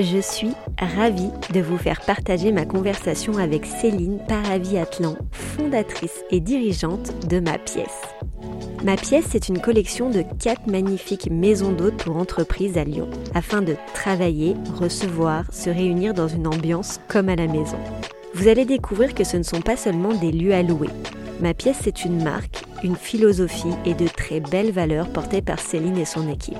Je suis ravie de vous faire partager ma conversation avec Céline Paravi-Atlan, fondatrice et dirigeante de Ma Pièce. Ma Pièce, c'est une collection de quatre magnifiques maisons d'hôtes pour entreprises à Lyon, afin de travailler, recevoir, se réunir dans une ambiance comme à la maison. Vous allez découvrir que ce ne sont pas seulement des lieux à louer. Ma Pièce, c'est une marque, une philosophie et de très belles valeurs portées par Céline et son équipe.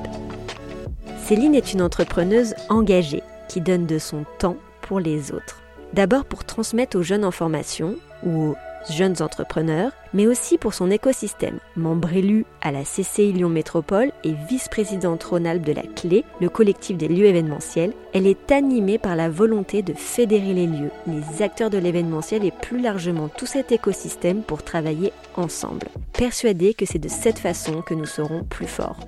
Céline est une entrepreneuse engagée qui donne de son temps pour les autres. D'abord pour transmettre aux jeunes en formation ou aux jeunes entrepreneurs, mais aussi pour son écosystème. Membre élu à la CCI Lyon Métropole et vice-présidente Rhône-Alpes de la Clé, le collectif des lieux événementiels, elle est animée par la volonté de fédérer les lieux, les acteurs de l'événementiel et plus largement tout cet écosystème pour travailler ensemble. Persuadée que c'est de cette façon que nous serons plus forts.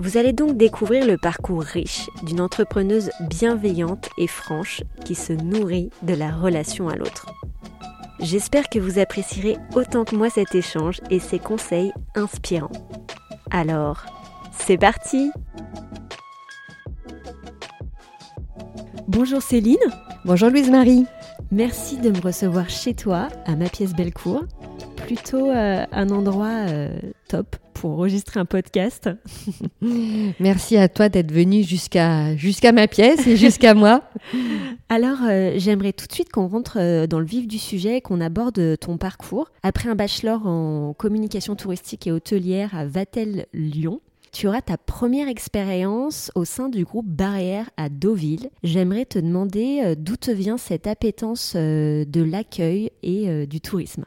Vous allez donc découvrir le parcours riche d'une entrepreneuse bienveillante et franche qui se nourrit de la relation à l'autre. J'espère que vous apprécierez autant que moi cet échange et ses conseils inspirants. Alors, c'est parti Bonjour Céline. Bonjour Louise-Marie. Merci de me recevoir chez toi, à ma pièce Bellecour. Plutôt euh, un endroit euh, top pour enregistrer un podcast. Merci à toi d'être venu jusqu'à jusqu'à ma pièce et jusqu'à moi. Alors, euh, j'aimerais tout de suite qu'on rentre dans le vif du sujet et qu'on aborde ton parcours. Après un bachelor en communication touristique et hôtelière à Vatel Lyon, tu auras ta première expérience au sein du groupe Barrière à Deauville. J'aimerais te demander d'où te vient cette appétence de l'accueil et du tourisme.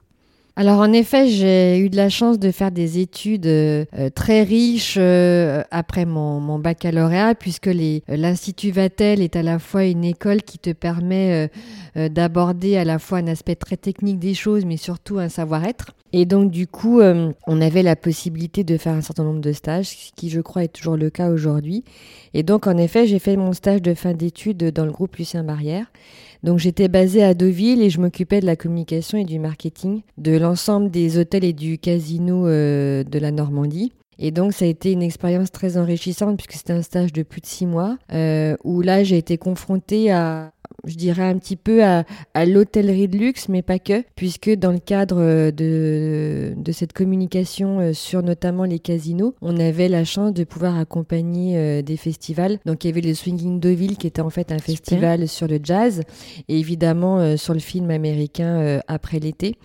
Alors en effet, j'ai eu de la chance de faire des études euh, très riches euh, après mon, baccalauréat, puisque l'Institut Vatel est à la fois une école qui te permet euh, d'aborder à la fois un aspect très technique des choses, mais surtout un savoir-être. Et donc du coup, on avait la possibilité de faire un certain nombre de stages, ce qui je crois est toujours le cas aujourd'hui. Et donc en effet, j'ai fait mon stage de fin d'études dans le groupe Lucien Barrière. Donc j'étais basée à Deauville et je m'occupais de la communication et du marketing de l'ensemble des hôtels et du casino euh, de la Normandie. Et donc ça a été une expérience très enrichissante puisque c'était un stage de plus de six mois euh, où là j'ai été confrontée à je dirais un petit peu à, l'hôtellerie de luxe, mais pas que, puisque dans le cadre de, de cette communication euh, sur notamment les casinos, on avait la chance de pouvoir accompagner euh, des festivals. Donc il y avait le Swinging Deauville qui était en fait un festival sur le jazz, et évidemment euh, sur le film américain après l'été.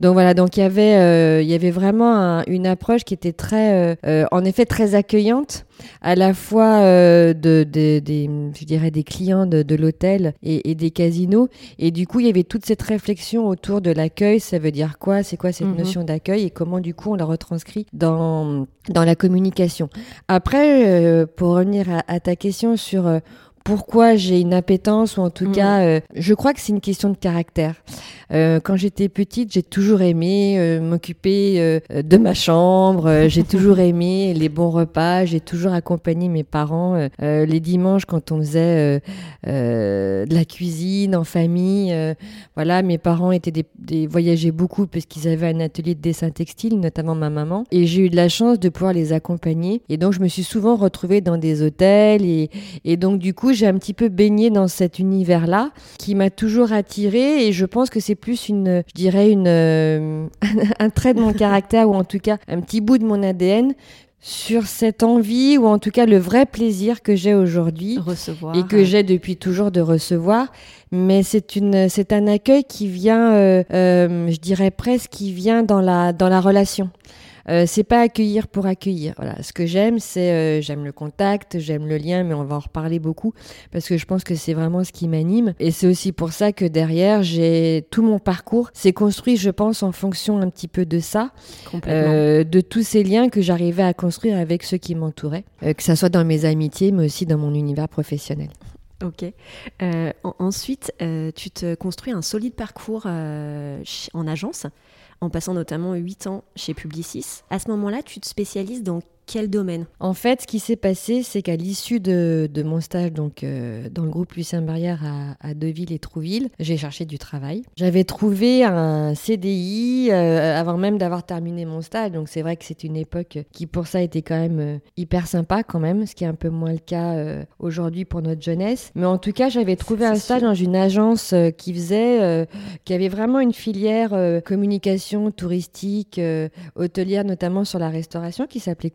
Donc voilà, donc il y avait, il y avait vraiment une approche qui était très, en effet très accueillante à la fois euh, de, de, des, je dirais des clients de, de l'hôtel et, et, des casinos. Et du coup, il y avait toute cette réflexion autour de l'accueil. Ça veut dire quoi? C'est quoi cette mhm. notion d'accueil? Et comment, du coup, on la retranscrit dans, dans la communication? Après, euh, pour revenir à, à, ta question sur... Euh, pourquoi j'ai une appétence ou en tout mhm. cas, je crois que c'est une question de caractère. Euh, quand j'étais petite, j'ai toujours aimé euh, m'occuper euh, de ma chambre. j'ai toujours aimé les bons repas. J'ai toujours accompagné mes parents les dimanches quand on faisait de la cuisine en famille. voilà, mes parents étaient des, des voyageaient beaucoup parce qu'ils avaient un atelier de dessin textile, notamment ma maman. Et j'ai eu de la chance de pouvoir les accompagner. Et donc je me suis souvent retrouvée dans des hôtels et, et donc du coup j'ai un petit peu baigné dans cet univers-là qui m'a toujours attirée. Et je pense que c'est plus une, je dirais, une, euh, un trait de mon caractère ou en tout cas un petit bout de mon ADN sur cette envie ou en tout cas le vrai plaisir que j'ai aujourd'hui recevoir et que j'ai depuis toujours de recevoir mais c'est une c'est un accueil qui vient euh, euh, je dirais presque qui vient dans la dans la relation euh, c'est pas accueillir pour accueillir. Voilà, ce que j'aime, c'est euh, j'aime le contact, j'aime le lien, mais on va en reparler beaucoup parce que je pense que c'est vraiment ce qui m'anime. Et c'est aussi pour ça que derrière, j'ai tout mon parcours s'est construit, je pense, en fonction un petit peu de ça, euh, de tous ces liens que j'arrivais à construire avec ceux qui m'entouraient, que ça soit dans mes amitiés, mais aussi dans mon univers professionnel. Ok. ensuite, tu te construis un solide parcours en agence, en passant notamment 8 ans chez Publicis. À ce moment-là, tu te spécialises dans quel domaine En fait, ce qui s'est passé, c'est qu'à l'issue de, mon stage donc, euh, dans le groupe Lucien Barrière à, Deville et Trouville, j'ai cherché du travail. J'avais trouvé un CDI euh, avant même d'avoir terminé mon stage. Donc c'est vrai que c'est une époque qui pour ça était quand même euh, hyper sympa quand même, ce qui est un peu moins le cas aujourd'hui pour notre jeunesse. Mais en tout cas, j'avais trouvé un stage dans une agence qui faisait, qui avait vraiment une filière communication touristique, hôtelière notamment sur la restauration qui s'appelait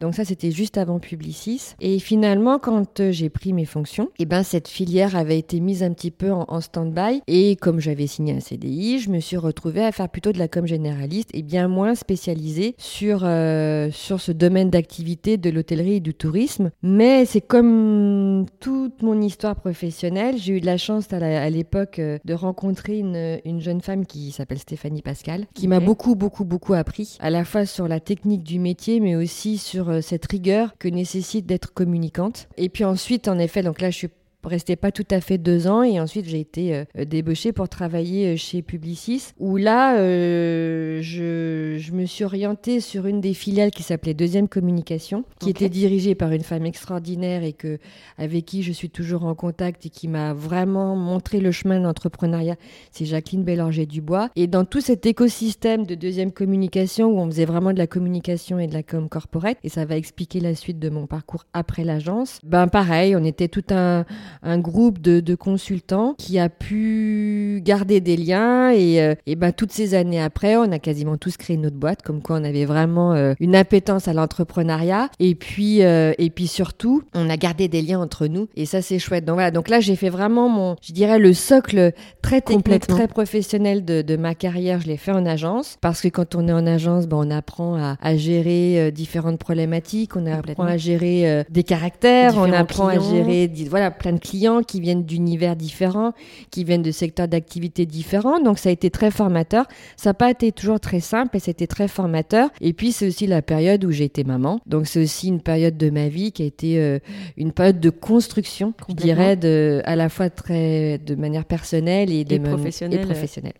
Donc ça, c'était juste avant Publicis. Et finalement, quand euh, j'ai pris mes fonctions, et eh ben, cette filière avait été mise un petit peu en, stand-by. Et comme j'avais signé un CDI, je me suis retrouvée à faire plutôt de la com généraliste et bien moins spécialisée sur, euh, sur ce domaine d'activité de l'hôtellerie et du tourisme. Mais c'est comme toute mon histoire professionnelle, j'ai eu de la chance à l'époque euh, de rencontrer une, une, jeune femme qui s'appelle Stéphanie Pascal, qui m'a beaucoup, beaucoup, beaucoup appris, à la fois sur la technique du métier, mais aussi sur euh, cette rigueur que nécessite d'être communicante. Et puis ensuite, en effet, donc là, je suis restais pas tout à fait deux ans et ensuite j'ai été euh, débauchée pour travailler euh, chez Publicis où là euh, je, je, me suis orientée sur une des filiales qui s'appelait Deuxième Communication qui était dirigée par une femme extraordinaire et que avec qui je suis toujours en contact et qui m'a vraiment montré le chemin de l'entrepreneuriat c'est Jacqueline Bélanger Dubois et dans tout cet écosystème de Deuxième Communication où on faisait vraiment de la communication et de la com corporate et ça va expliquer la suite de mon parcours après l'agence ben pareil on était tout un un groupe de, consultants qui a pu garder des liens et, euh, et ben, toutes ces années après, on a quasiment tous créé notre boîte, comme quoi on avait vraiment euh, une appétence à l'entrepreneuriat. Et puis euh, et puis surtout, on a gardé des liens entre nous et ça c'est chouette. Donc voilà, donc là j'ai fait vraiment mon, je dirais le socle très technique, très professionnel de, de, ma carrière, je l'ai fait en agence parce que quand on est en agence, ben, on apprend à, à gérer différentes problématiques, on apprend à gérer des caractères, on apprend à gérer voilà plein de clients qui viennent d'univers différents, qui viennent de secteurs d'activité différents. Donc ça a été très formateur. Ça n'a pas été toujours très simple et c'était très formateur. Et puis c'est aussi la période où j'ai été maman. Donc c'est aussi une période de ma vie qui a été euh, une période de construction, je dirais, de, à la fois très de manière personnelle et, de professionnelle.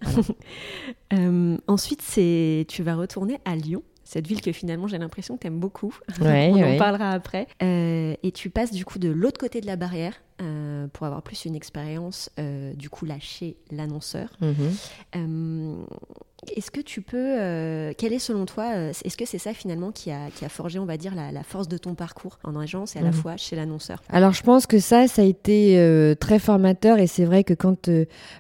euh, ensuite, c'est tu vas retourner à Lyon cette ville que finalement j'ai l'impression que tu aimes beaucoup. On en parlera après. Euh, et tu passes du coup de l'autre côté de la barrière euh, pour avoir plus une expérience euh, du coup là chez l'annonceur. Mhm. Est-ce que tu peux, euh, quel est selon toi, euh, est-ce que c'est ça finalement qui a, qui a forgé, on va dire, la, force de ton parcours en agence et à la mhm. fois chez l'annonceur? Alors je pense que ça, ça a été euh, très formateur et c'est vrai que quand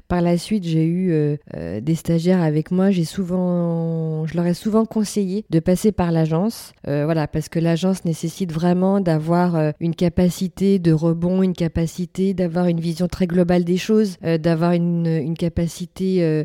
par la suite j'ai eu des stagiaires avec moi, j'ai souvent, je leur ai souvent conseillé de passer par l'agence, voilà, parce que l'agence nécessite vraiment d'avoir une capacité de rebond, une capacité d'avoir une vision très globale des choses, d'avoir une, une capacité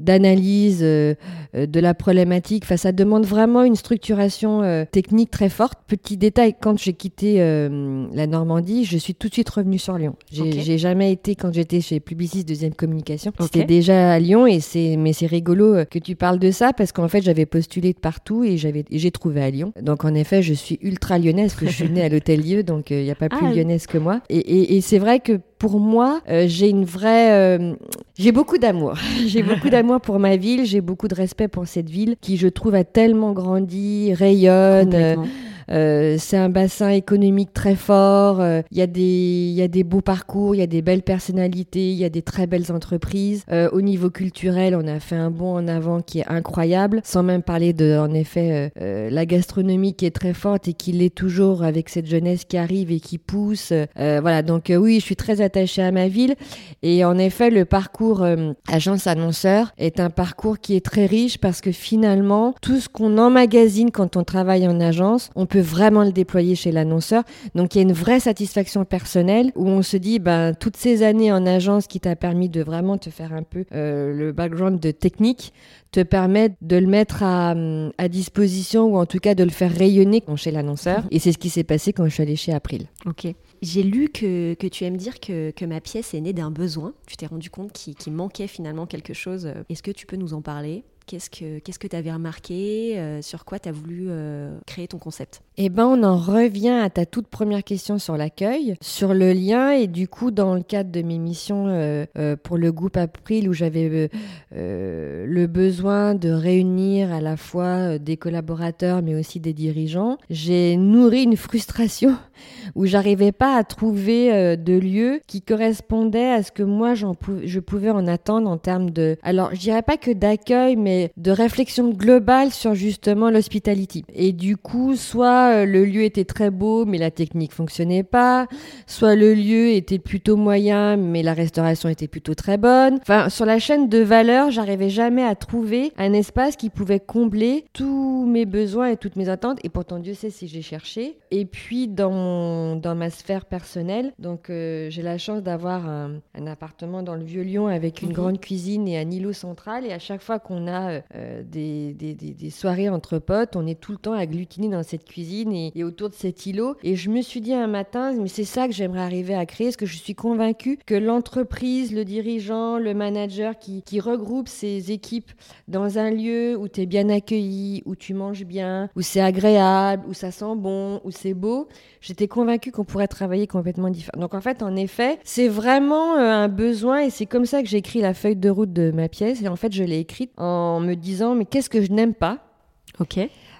d'analyse euh, euh, de la problématique. Enfin, ça demande vraiment une structuration euh, technique très forte. Petit détail, quand j'ai quitté la Normandie, je suis tout de suite revenue sur Lyon. J'ai jamais été, quand j'étais chez Publicis Deuxième Communication, c'était déjà à Lyon. Et c'est, mais c'est rigolo que tu parles de ça parce qu'en fait, j'avais postulé de partout et j'avais, j'ai trouvé à Lyon. Donc, en effet, je suis ultra lyonnaise parce que je suis née à l'Hôtel Dieu, donc il n'y a pas plus ah, lyonnaise que moi. Et, et c'est vrai que pour moi, euh, j'ai une vraie, euh, j'ai beaucoup d'amour. j'ai beaucoup d'amour pour ma ville. J'ai beaucoup de respect pour cette ville qui, je trouve, a tellement grandi, rayonne. Euh, c'est un bassin économique très fort. Euh, il y, a des, y a des beaux parcours, il y a des belles personnalités, il y a des très belles entreprises. Euh, au niveau culturel, on a fait un bond en avant qui est incroyable, sans même parler de, en effet, la gastronomie qui est très forte et qui l'est toujours avec cette jeunesse qui arrive et qui pousse. voilà, donc oui, je suis très attachée à ma ville. Et en effet, le parcours agence annonceur est un parcours qui est très riche parce que finalement, tout ce qu'on emmagasine quand on travaille en agence, on peut vraiment le déployer chez l'annonceur. Donc il y a une vraie satisfaction personnelle où on se dit, ben, toutes ces années en agence qui t'a permis de vraiment te faire un peu euh, le background de technique, te permettent de le mettre à, à, disposition ou en tout cas de le faire rayonner chez l'annonceur. Et c'est ce qui s'est passé quand je suis allée chez April. Ok. J'ai lu que, que, tu aimes dire que, que, ma pièce est née d'un besoin. Tu t'es rendu compte qu'il manquait finalement quelque chose. Est-ce que tu peux nous en parler? Qu'est-ce que tu avais remarqué euh, Sur quoi tu as voulu euh, créer ton concept? Eh ben, on en revient à ta toute première question sur l'accueil, sur le lien et du coup, dans le cadre de mes missions euh, pour le groupe April, où j'avais le besoin de réunir à la fois des collaborateurs mais aussi des dirigeants, j'ai nourri une frustration où j'arrivais pas à trouver de lieu qui correspondait à ce que moi je pouvais en attendre en termes de, alors je dirais pas que d'accueil, mais de réflexion globale sur justement l'hospitality. Et du coup, soit euh, le lieu était très beau, mais la technique fonctionnait pas. Soit le lieu était plutôt moyen, mais la restauration était plutôt très bonne. Enfin, sur la chaîne de valeur, j'arrivais jamais à trouver un espace qui pouvait combler tous mes besoins et toutes mes attentes. Et pourtant, Dieu sait si j'ai cherché. Et puis, dans, dans ma sphère personnelle, donc euh, j'ai la chance d'avoir un, appartement dans le Vieux-Lyon avec une grande cuisine et un îlot central. Et à chaque fois qu'on a euh, des, des, des soirées entre potes, on est tout le temps agglutinés dans cette cuisine et, autour de cet îlot. Et je me suis dit un matin, mais c'est ça que j'aimerais arriver à créer, parce que je suis convaincue que l'entreprise, le dirigeant, le manager qui, qui regroupe ses équipes dans un lieu où tu es bien accueilli, où tu manges bien, où c'est agréable, où ça sent bon, où c'est beau, j'étais convaincue qu'on pourrait travailler complètement différent. Donc en fait, en effet, c'est vraiment euh, un besoin et c'est comme ça que j'ai écrit la feuille de route de ma pièce. Et en fait, je l'ai écrite en me disant, mais qu'est-ce que je n'aime pas?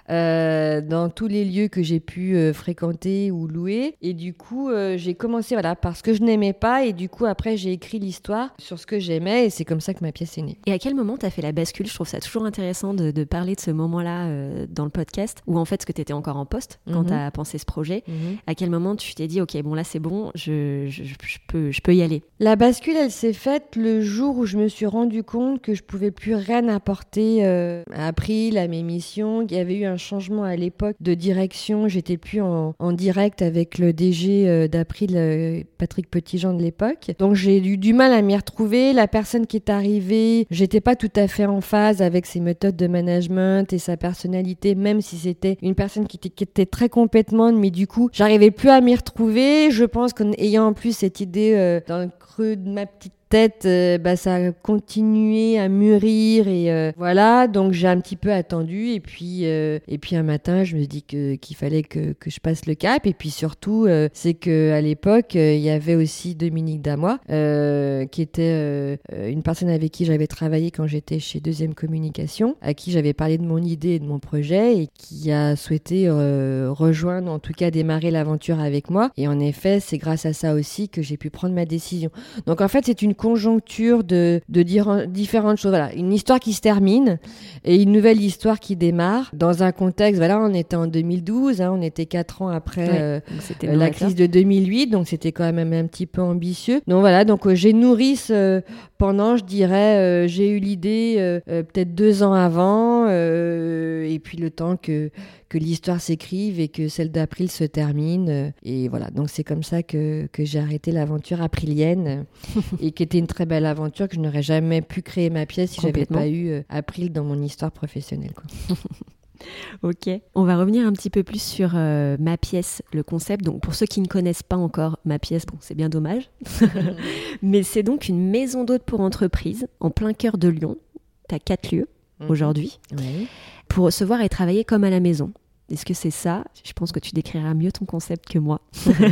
Euh, dans tous les lieux que j'ai pu euh, fréquenter ou louer. Et du coup, euh, j'ai commencé voilà, par ce que je n'aimais pas. Et du coup, après, j'ai écrit l'histoire sur ce que j'aimais. Et c'est comme ça que ma pièce est née. Et à quel moment tu as fait la bascule? Je trouve ça toujours intéressant de, de parler de ce moment-là dans le podcast, où en fait, ce que tu étais encore en poste quand mhm. tu as pensé ce projet. Mhm. À quel moment tu t'es dit, OK, bon, là, c'est bon, je, je, je, peux, je peux y aller? La bascule, elle s'est faite le jour où je me suis rendu compte que je pouvais plus rien apporter à April, à mes missions, qu'il y avait eu un changement à l'époque de direction. J'étais plus en, direct avec le DG euh, d'April, euh, Patrick Petitjean de l'époque. Donc j'ai eu du mal à m'y retrouver. La personne qui est arrivée, j'étais pas tout à fait en phase avec ses méthodes de management et sa personnalité, même si c'était une personne qui était, très compétente, mais du coup, j'arrivais plus à m'y retrouver. Je pense qu'en ayant en plus cette idée euh, dans le creux de ma petite tête, euh, bah, ça a continué à mûrir et euh, voilà. Donc j'ai un petit peu attendu et puis euh, et puis un matin, je me dis que qu'il fallait que, que je passe le cap et puis surtout c'est que à l'époque il y avait aussi Dominique Damois qui était une personne avec qui j'avais travaillé quand j'étais chez Deuxième Communication, à qui j'avais parlé de mon idée et de mon projet et qui a souhaité rejoindre, en tout cas démarrer l'aventure avec moi. Et en effet, c'est grâce à ça aussi que j'ai pu prendre ma décision. Donc en fait, c'est une conjoncture de, de dire différentes choses. Voilà, une histoire qui se termine et une nouvelle histoire qui démarre dans un contexte. Voilà, on était en 2012, hein, on était quatre ans après euh, la crise de 2008, donc c'était quand même un petit peu ambitieux. Donc voilà, donc euh, j'ai nourri ce, pendant, je dirais, euh, j'ai eu l'idée euh, euh, peut-être deux ans avant, et puis le temps que, que l'histoire s'écrive et que celle d'April se termine. et voilà, donc c'est comme ça que, que j'ai arrêté l'aventure aprilienne, et qui était une très belle aventure que je n'aurais jamais pu créer ma pièce si j'avais pas eu April dans mon histoire professionnelle. Quoi. Ok, on va revenir un petit peu plus sur euh, ma pièce, le concept. Donc pour ceux qui ne connaissent pas encore ma pièce, bon c'est bien dommage, mais c'est donc une maison d'hôte pour entreprise en plein cœur de Lyon. Tu as quatre lieux mhm. aujourd'hui pour recevoir et travailler comme à la maison. Est-ce que c'est ça? Je pense que tu décriras mieux ton concept que moi.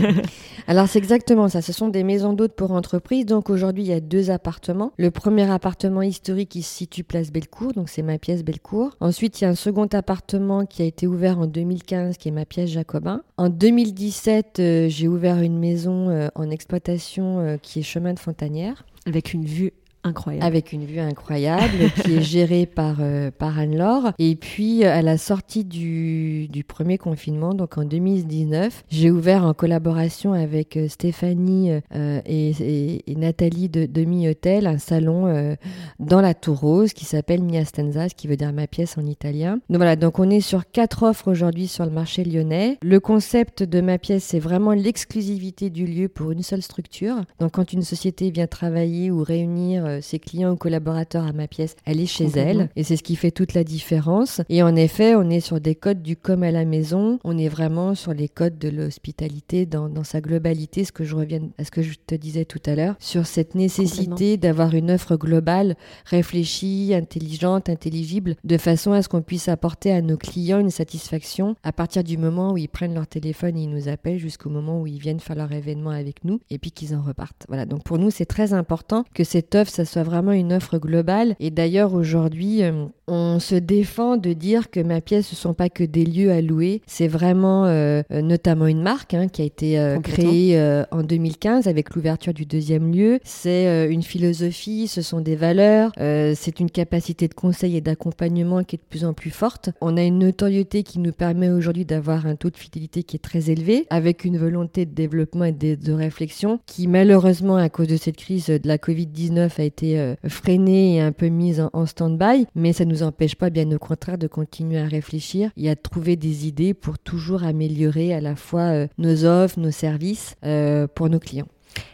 Alors c'est exactement ça. Ce sont des maisons d'hôtes pour entreprises. Donc aujourd'hui, il y a deux appartements. Le premier appartement historique qui se situe place Bellecour, donc c'est ma pièce Bellecour. Ensuite, il y a un second appartement qui a été ouvert en 2015, qui est ma pièce Jacobin. En 2017, euh, j'ai ouvert une maison euh, en exploitation euh, qui est chemin de Fontanière. Avec une vue Incroyable. Avec une vue incroyable qui est gérée par, euh, par Anne-Laure. Et puis, à la sortie du, du, premier confinement, donc en 2019, j'ai ouvert en collaboration avec euh, Stéphanie euh, et, Nathalie de Demi Hotel un salon dans la Tour Rose qui s'appelle Mia Stanza, ce qui veut dire ma pièce en italien. Donc voilà, donc on est sur quatre offres aujourd'hui sur le marché lyonnais. Le concept de ma pièce, c'est vraiment l'exclusivité du lieu pour une seule structure. Donc quand une société vient travailler ou réunir ses clients ou collaborateurs à ma pièce, elle est chez elle. Et c'est ce qui fait toute la différence. Et en effet, on est sur des codes du comme à la maison. On est vraiment sur les codes de l'hospitalité dans, dans, sa globalité, ce que je reviens à ce que je te disais tout à l'heure, sur cette nécessité d'avoir une offre globale, réfléchie, intelligente, intelligible, de façon à ce qu'on puisse apporter à nos clients une satisfaction à partir du moment où ils prennent leur téléphone et ils nous appellent jusqu'au moment où ils viennent faire leur événement avec nous et puis qu'ils en repartent. Voilà, donc pour nous, c'est très important que cette offre, ça soit vraiment une offre globale. Et d'ailleurs, aujourd'hui, euh, on se défend de dire que ma pièce, ce ne sont pas que des lieux à louer, c'est vraiment euh, euh, notamment une marque hein, qui a été créée en 2015 avec l'ouverture du deuxième lieu. C'est une philosophie, ce sont des valeurs, c'est une capacité de conseil et d'accompagnement qui est de plus en plus forte. On a une notoriété qui nous permet aujourd'hui d'avoir un taux de fidélité qui est très élevé, avec une volonté de développement et de, réflexion qui malheureusement à cause de cette crise de la Covid-19 a été euh, freinée et un peu mise en, stand-by, mais ça ne nous empêche pas bien au contraire de continuer à réfléchir et à trouver des idées pour toujours améliorer à la fois euh, nos offres, nos services euh, pour nos clients.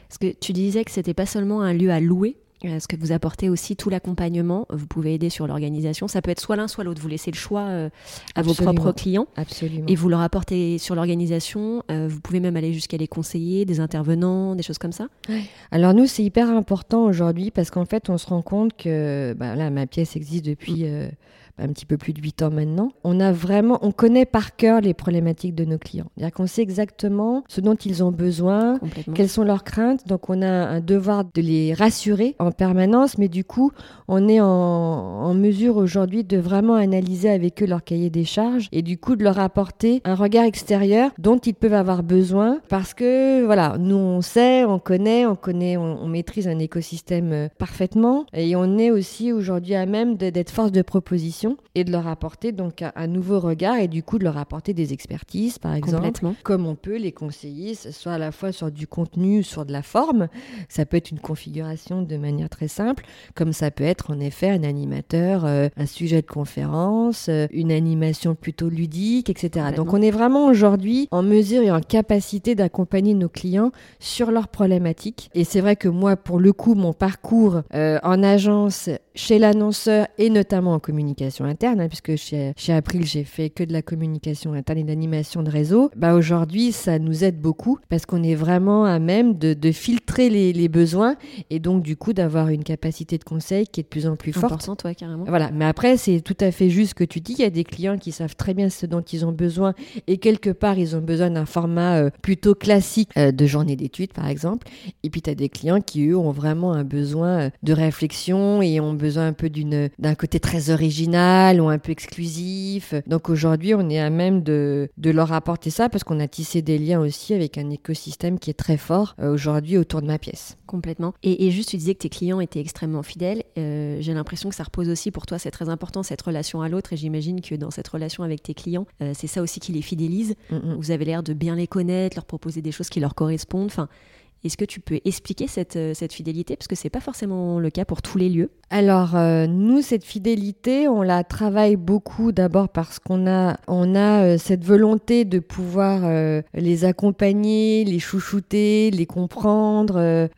Parce que tu disais que c'était pas seulement un lieu à louer, est-ce que vous apportez aussi tout l'accompagnement Vous pouvez aider sur l'organisation. Ça peut être soit l'un, soit l'autre. Vous laissez le choix euh, à vos propres clients. Absolument. Et vous leur apportez sur l'organisation. Euh, vous pouvez même aller jusqu'à les conseiller, des intervenants, des choses comme ça. Alors nous, c'est hyper important aujourd'hui parce qu'en fait, on se rend compte que bah, là, ma pièce existe depuis. Euh, un petit peu plus de 8 ans maintenant, on a vraiment, on connaît par cœur les problématiques de nos clients. C'est-à-dire qu'on sait exactement ce dont ils ont besoin, quelles sont leurs craintes. Donc on a un devoir de les rassurer en permanence, mais du coup, on est en, mesure aujourd'hui de vraiment analyser avec eux leur cahier des charges et du coup de leur apporter un regard extérieur dont ils peuvent avoir besoin parce que voilà, nous on sait, on connaît, on connaît, on, maîtrise un écosystème euh, parfaitement et on est aussi aujourd'hui à même d'être force de proposition et de leur apporter donc un, nouveau regard et du coup de leur apporter des expertises, par exemple, comme on peut les conseiller, soit à la fois sur du contenu, sur de la forme. Ça peut être une configuration de manière très simple, comme ça peut être en effet un animateur, euh, un sujet de conférence, euh, une animation plutôt ludique, etc. Donc on est vraiment aujourd'hui en mesure et en capacité d'accompagner nos clients sur leurs problématiques. Et c'est vrai que moi, pour le coup, mon parcours euh, en agence, chez l'annonceur et notamment en communication, interne, hein, puisque chez, chez April, j'ai fait que de la communication interne et d'animation de réseau, bah aujourd'hui, ça nous aide beaucoup parce qu'on est vraiment à même de, de filtrer les, les, besoins et donc, du coup, d'avoir une capacité de conseil qui est de plus en plus forte. toi, carrément. Voilà. Mais après, c'est tout à fait juste ce que tu dis. Il y a des clients qui savent très bien ce dont ils ont besoin et quelque part, ils ont besoin d'un format euh, plutôt classique euh, de journée d'études, par exemple. Et puis, tu as des clients qui, eux, ont vraiment un besoin euh, de réflexion et ont besoin un peu d'un côté très original ou un peu exclusif. Donc aujourd'hui, on est à même de, de leur apporter ça parce qu'on a tissé des liens aussi avec un écosystème qui est très fort euh, aujourd'hui autour de ma pièce. Complètement. Et, juste, tu disais que tes clients étaient extrêmement fidèles. Euh, j'ai l'impression que ça repose aussi pour toi, c'est très important, cette relation à l'autre. Et j'imagine que dans cette relation avec tes clients, euh, c'est ça aussi qui les fidélise. Mm, mm. Vous avez l'air de bien les connaître, leur proposer des choses qui leur correspondent. Enfin, est-ce que tu peux expliquer cette, euh, cette fidélité? Parce que ce n'est pas forcément le cas pour tous les lieux. Alors, euh, nous, cette fidélité, on la travaille beaucoup d'abord parce qu'on a, on a euh, cette volonté de pouvoir les accompagner, les chouchouter, les comprendre,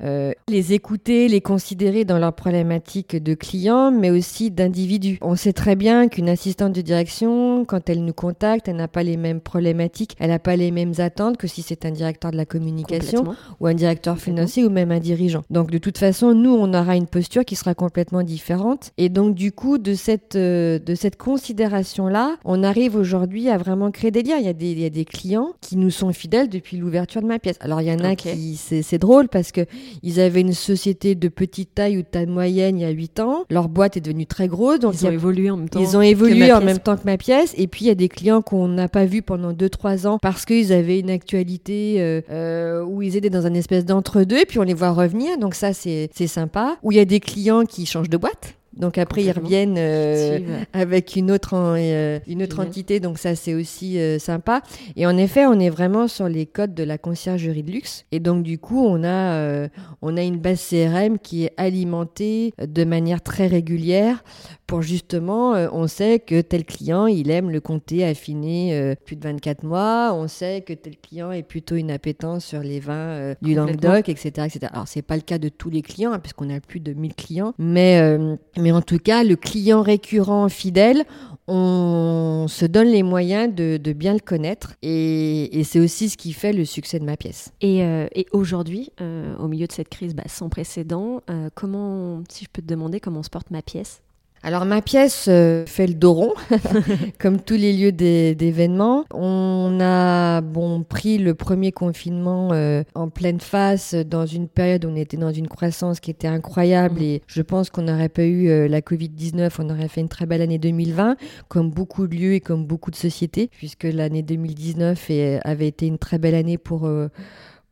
les écouter, les considérer dans leurs problématiques de clients, mais aussi d'individus. On sait très bien qu'une assistante de direction, quand elle nous contacte, elle n'a pas les mêmes problématiques, elle n'a pas les mêmes attentes que si c'est un directeur de la communication ou un directeur directeur financier ou même un dirigeant. Donc de toute façon, nous, on aura une posture qui sera complètement différente. Et donc du coup, de cette, euh, de cette considération-là, on arrive aujourd'hui à vraiment créer des liens. Il y, a des, il y a des clients qui nous sont fidèles depuis l'ouverture de ma pièce. Alors il y en a qui, c'est drôle parce que ils avaient une société de petite taille ou de taille moyenne il y a 8 ans. Leur boîte est devenue très grosse. Donc ils ont évolué en même temps. Ils ont évolué en même temps que ma pièce. Et puis il y a des clients qu'on n'a pas vus pendant 2-3 ans parce qu'ils avaient une actualité euh, euh, où ils étaient dans un espèce d'entre-deux, et puis on les voit revenir, donc ça c'est sympa. Où il y a des clients qui changent de boîte. Donc après ils reviennent euh, avec une autre euh, une autre entité, donc ça c'est aussi euh, sympa. Et en effet, on est vraiment sur les codes de la conciergerie de luxe. Et donc du coup, on a on a une base CRM qui est alimentée de manière très régulière pour justement, euh, on sait que tel client, il aime le comté affiné euh, plus de 24 mois, on sait que tel client est plutôt une appétence sur les vins euh, du Languedoc, etc., etc. Alors, c'est pas le cas de tous les clients, hein, puisqu'on a plus de 1000 clients, mais, mais en tout cas, le client récurrent fidèle, on se donne les moyens de, bien le connaître et, c'est aussi ce qui fait le succès de ma pièce. Et, aujourd'hui, au milieu de cette crise bah, sans précédent, comment, si je peux te demander, comment se porte ma pièce? Alors ma pièce euh, fait le dos rond, comme tous les lieux d'événements. On a bon pris le premier confinement euh, en pleine face dans une période où on était dans une croissance qui était incroyable mm. et je pense qu'on n'aurait pas eu euh, la Covid-19, on aurait fait une très belle année 2020, comme beaucoup de lieux et comme beaucoup de sociétés, puisque l'année 2019 avait été une très belle année pour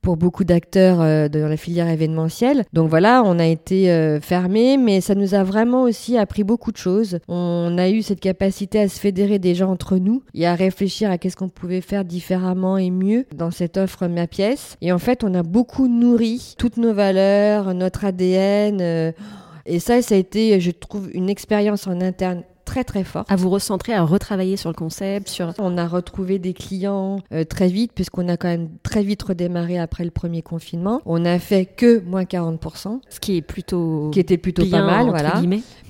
pour beaucoup d'acteurs euh, dans la filière événementielle. Donc voilà, on a été euh, fermé, mais ça nous a vraiment aussi appris beaucoup de choses. On a eu cette capacité à se fédérer déjà entre nous et à réfléchir à qu'est-ce qu'on pouvait faire différemment et mieux dans cette offre Ma Pièce. Et en fait, on a beaucoup nourri toutes nos valeurs, notre ADN. Euh, et ça, ça a été, je trouve, une expérience en interne très très fort. À vous recentrer, à retravailler sur le concept, sur... On a retrouvé des clients euh, très vite, puisqu'on a quand même très vite redémarré après le premier confinement. On a fait que moins 40%. Ce qui est plutôt... Qui était plutôt pas mal, voilà.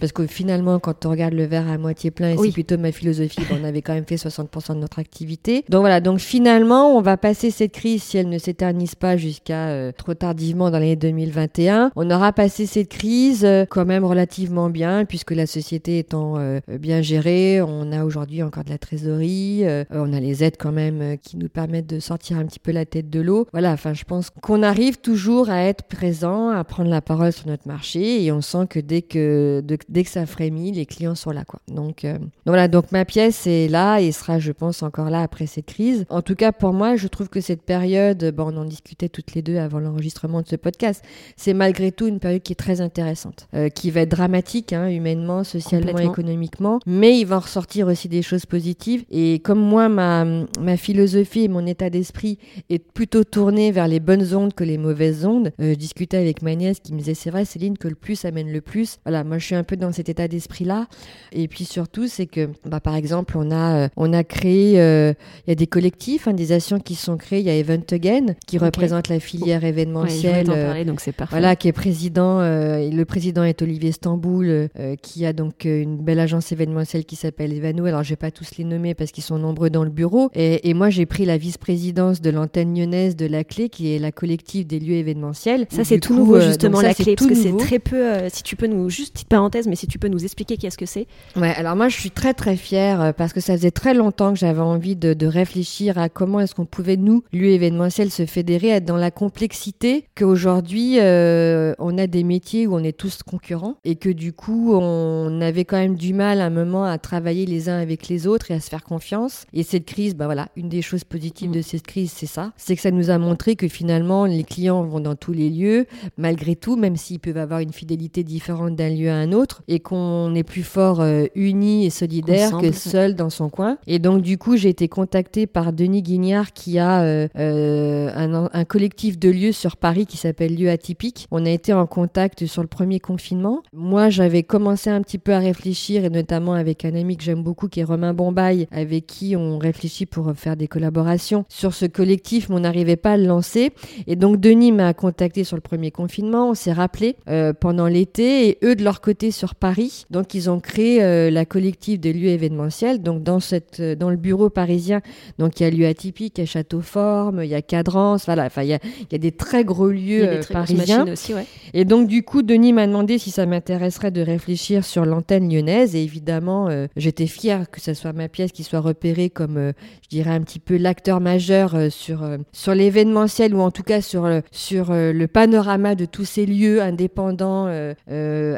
Parce que finalement, quand on regarde le verre à moitié plein, et c'est plutôt ma philosophie, on avait quand même fait 60% de notre activité. Donc voilà, donc finalement, on va passer cette crise, si elle ne s'éternise pas jusqu'à euh, trop tardivement dans l'année 2021, on aura passé cette crise euh, quand même relativement bien, puisque la société étant euh, bien géré. On a aujourd'hui encore de la trésorerie. Euh, on a les aides quand même euh, qui nous permettent de sortir un petit peu la tête de l'eau. Voilà, enfin, je pense qu'on arrive toujours à être présent, à prendre la parole sur notre marché et on sent que dès que, dès que ça frémit, les clients sont là, quoi. Donc, voilà, donc ma pièce est là et sera, je pense, encore là après cette crise. En tout cas, pour moi, je trouve que cette période, bon, on en discutait toutes les deux avant l'enregistrement de ce podcast, c'est malgré tout une période qui est très intéressante, qui va être dramatique, hein, humainement, socialement, économiquement mais il va en ressortir aussi des choses positives. Et comme moi, ma, ma philosophie et mon état d'esprit est plutôt tourné vers les bonnes ondes que les mauvaises ondes, euh, je discutais avec ma nièce qui me disait c'est vrai Céline que le plus amène le plus. Voilà, moi je suis un peu dans cet état d'esprit-là. Et puis surtout, c'est que bah, par exemple, on a, euh, on a créé, euh, il y a des collectifs, hein, des actions qui sont créées. Il y a Event Again qui représente la filière événementielle. donc c'est parfait. Voilà, qui est président, le président est Olivier Stamboul, qui a donc une belle agence événementiel qui s'appelle Evano. Alors, je vais pas tous les nommer parce qu'ils sont nombreux dans le bureau. Et, moi, j'ai pris la vice-présidence de l'antenne lyonnaise de la Clé, qui est la collective des lieux événementiels. Ça, c'est tout nouveau, euh, justement, la Clé, parce que c'est très peu. Euh, si tu peux nous, juste petite parenthèse, mais si tu peux nous expliquer qu'est-ce que c'est. Ouais, alors moi, je suis très, très fière euh, parce que ça faisait très longtemps que j'avais envie de, réfléchir à comment est-ce qu'on pouvait, nous, lieux événementiels, se fédérer, être dans la complexité qu'aujourd'hui, on a des métiers où on est tous concurrents et que du coup, on avait quand même du mal un moment à travailler les uns avec les autres et à se faire confiance. Et cette crise, bah voilà, une des choses positives de cette crise, c'est ça. C'est que ça nous a montré que finalement, les clients vont dans tous les lieux, malgré tout, même s'ils peuvent avoir une fidélité différente d'un lieu à un autre, et qu'on est plus fort euh, unis et solidaires que seul dans son coin. Et donc, du coup, j'ai été contactée par Denis Guignard qui a euh, euh, un, un, collectif de lieux sur Paris qui s'appelle Lieux Atypiques. On a été en contact sur le premier confinement. Moi, j'avais commencé un petit peu à réfléchir et notamment avec un ami que j'aime beaucoup qui est Romain Bombaille, avec qui on réfléchit pour faire des collaborations sur ce collectif, mais on n'arrivait pas à le lancer. Et donc Denis m'a contacté sur le premier confinement, on s'est rappelé euh, pendant l'été, et eux de leur côté sur Paris, donc ils ont créé euh, la collective des lieux événementiels. Donc dans cette, euh, dans le bureau parisien, donc il y a lieu atypique, il y a Château Forme, il y a Cadrance, voilà, enfin il y a, il y a des très gros lieux parisiens. Aussi, ouais. Et donc du coup Denis m'a demandé si ça m'intéresserait de réfléchir sur l'antenne lyonnaise et évidemment, euh, j'étais fière que ce soit ma pièce qui soit repérée comme, euh, je dirais, un petit peu l'acteur majeur euh, sur, sur l'événementiel ou en tout cas sur, sur le panorama de tous ces lieux indépendants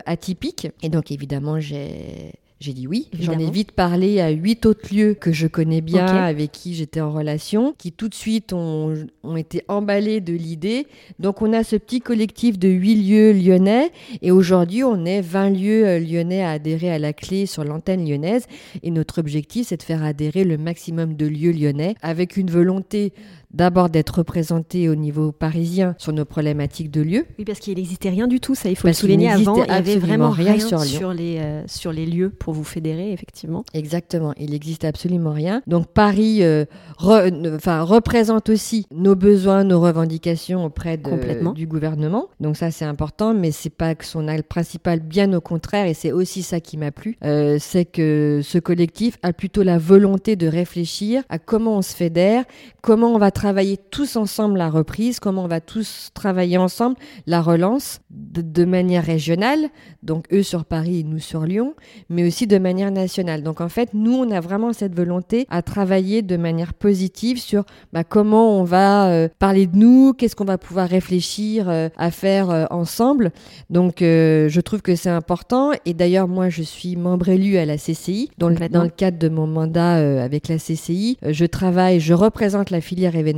atypiques. Et donc, évidemment, j'ai j'ai dit oui. J'en ai vite parlé à huit autres lieux que je connais bien, avec qui j'étais en relation, qui tout de suite ont, ont été emballés de l'idée. Donc on a ce petit collectif de huit lieux lyonnais et aujourd'hui on est 20 lieux euh, lyonnais à adhérer à la clé sur l'antenne lyonnaise. Et notre objectif c'est de faire adhérer le maximum de lieux lyonnais avec une volonté d'abord d'être représenté au niveau parisien sur nos problématiques de lieu. Oui, parce qu'il n'existait rien du tout, ça il faut le souligner avant. Il n'y avait vraiment rien, sur, sur, les, euh, sur les lieux pour vous fédérer, effectivement. Exactement, il n'existe absolument rien. Donc Paris euh, enfin, représente aussi nos besoins, nos revendications auprès de, du gouvernement. Donc ça c'est important, mais c'est pas que son acte principal, bien au contraire, et c'est aussi ça qui m'a plu, euh, c'est que ce collectif a plutôt la volonté de réfléchir à comment on se fédère, comment on va travailler tous ensemble la reprise, comment on va tous travailler ensemble la relance de, manière régionale, donc eux sur Paris et nous sur Lyon, mais aussi de manière nationale. Donc en fait, nous, on a vraiment cette volonté à travailler de manière positive sur bah, comment on va euh, parler de nous, qu'est-ce qu'on va pouvoir réfléchir euh, à faire euh, ensemble. Donc je trouve que c'est important. Et d'ailleurs, moi, je suis membre élu à la CCI. Dans le, dans le cadre de mon mandat avec la CCI, je travaille, je représente la filière événementielle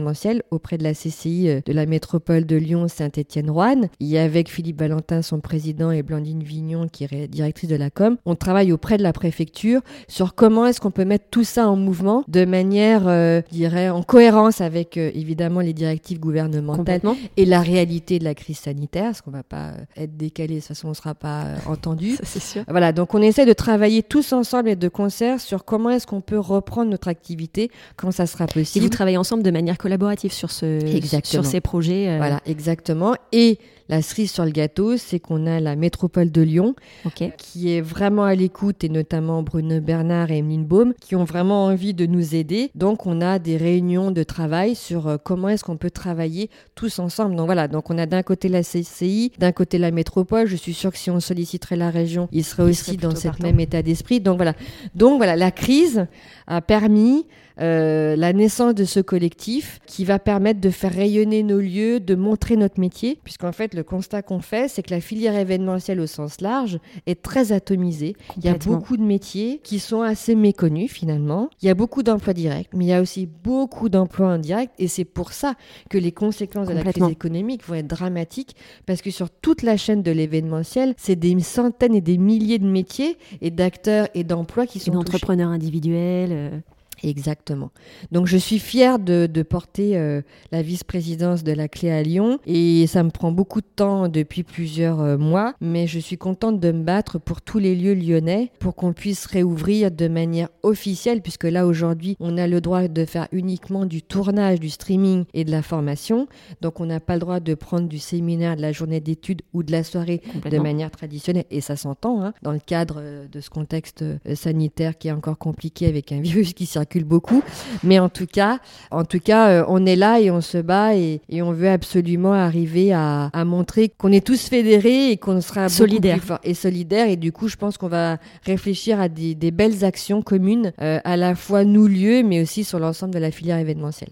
auprès de la CCI de la métropole de Lyon, Saint-Étienne-Roanne. Il y a avec Philippe Valentin, son président, et Blandine Vignon, qui est directrice de la com. On travaille auprès de la préfecture sur comment est-ce qu'on peut mettre tout ça en mouvement de manière, euh, je dirais, en cohérence avec euh, évidemment les directives gouvernementales et la réalité de la crise sanitaire, parce qu'on va pas euh, être décalé, de toute façon on sera pas entendu. c'est sûr. Voilà, donc on essaie de travailler tous ensemble et de concert sur comment est-ce qu'on peut reprendre notre activité quand ça sera possible. Et vous travaillez ensemble de manière collaborative sur ce, sur ces projets. Voilà, exactement. Et la cerise sur le gâteau, c'est qu'on a la métropole de Lyon qui est vraiment à l'écoute et notamment Bruno Bernard et Emeline Baum qui ont vraiment envie de nous aider. Donc on a des réunions de travail sur euh, comment est-ce qu'on peut travailler tous ensemble. Donc voilà, donc on a d'un côté la CCI, d'un côté la métropole. Je suis sûre que si on solliciterait la région, il serait aussi dans ce même état d'esprit. Donc voilà, donc voilà, la crise a permis euh, la naissance de ce collectif qui va permettre de faire rayonner nos lieux, de montrer notre métier, puisqu'en fait le constat qu'on fait, c'est que la filière événementielle au sens large est très atomisée. Il y a beaucoup de métiers qui sont assez méconnus finalement. Il y a beaucoup d'emplois directs, mais il y a aussi beaucoup d'emplois indirects, et c'est pour ça que les conséquences de la crise économique vont être dramatiques, parce que sur toute la chaîne de l'événementiel, c'est des centaines et des milliers de métiers et d'acteurs et d'emplois qui sont d'entrepreneurs individuels. Exactement. Donc je suis fière de, porter euh, la vice-présidence de la clé à Lyon et ça me prend beaucoup de temps depuis plusieurs euh, mois, mais je suis contente de me battre pour tous les lieux lyonnais pour qu'on puisse réouvrir de manière officielle puisque là aujourd'hui on a le droit de faire uniquement du tournage, du streaming et de la formation. Donc on n'a pas le droit de prendre du séminaire, de la journée d'études ou de la soirée de manière traditionnelle et ça s'entend hein, dans le cadre euh, de ce contexte sanitaire qui est encore compliqué avec un virus qui circule beaucoup. Mais en tout cas, en tout cas, euh, on est là et on se bat et, on veut absolument arriver à, montrer qu'on est tous fédérés et qu'on sera solidaires et solidaires. Et du coup, je pense qu'on va réfléchir à des, belles actions communes, euh, à la fois nous lieux, mais aussi sur l'ensemble de la filière événementielle.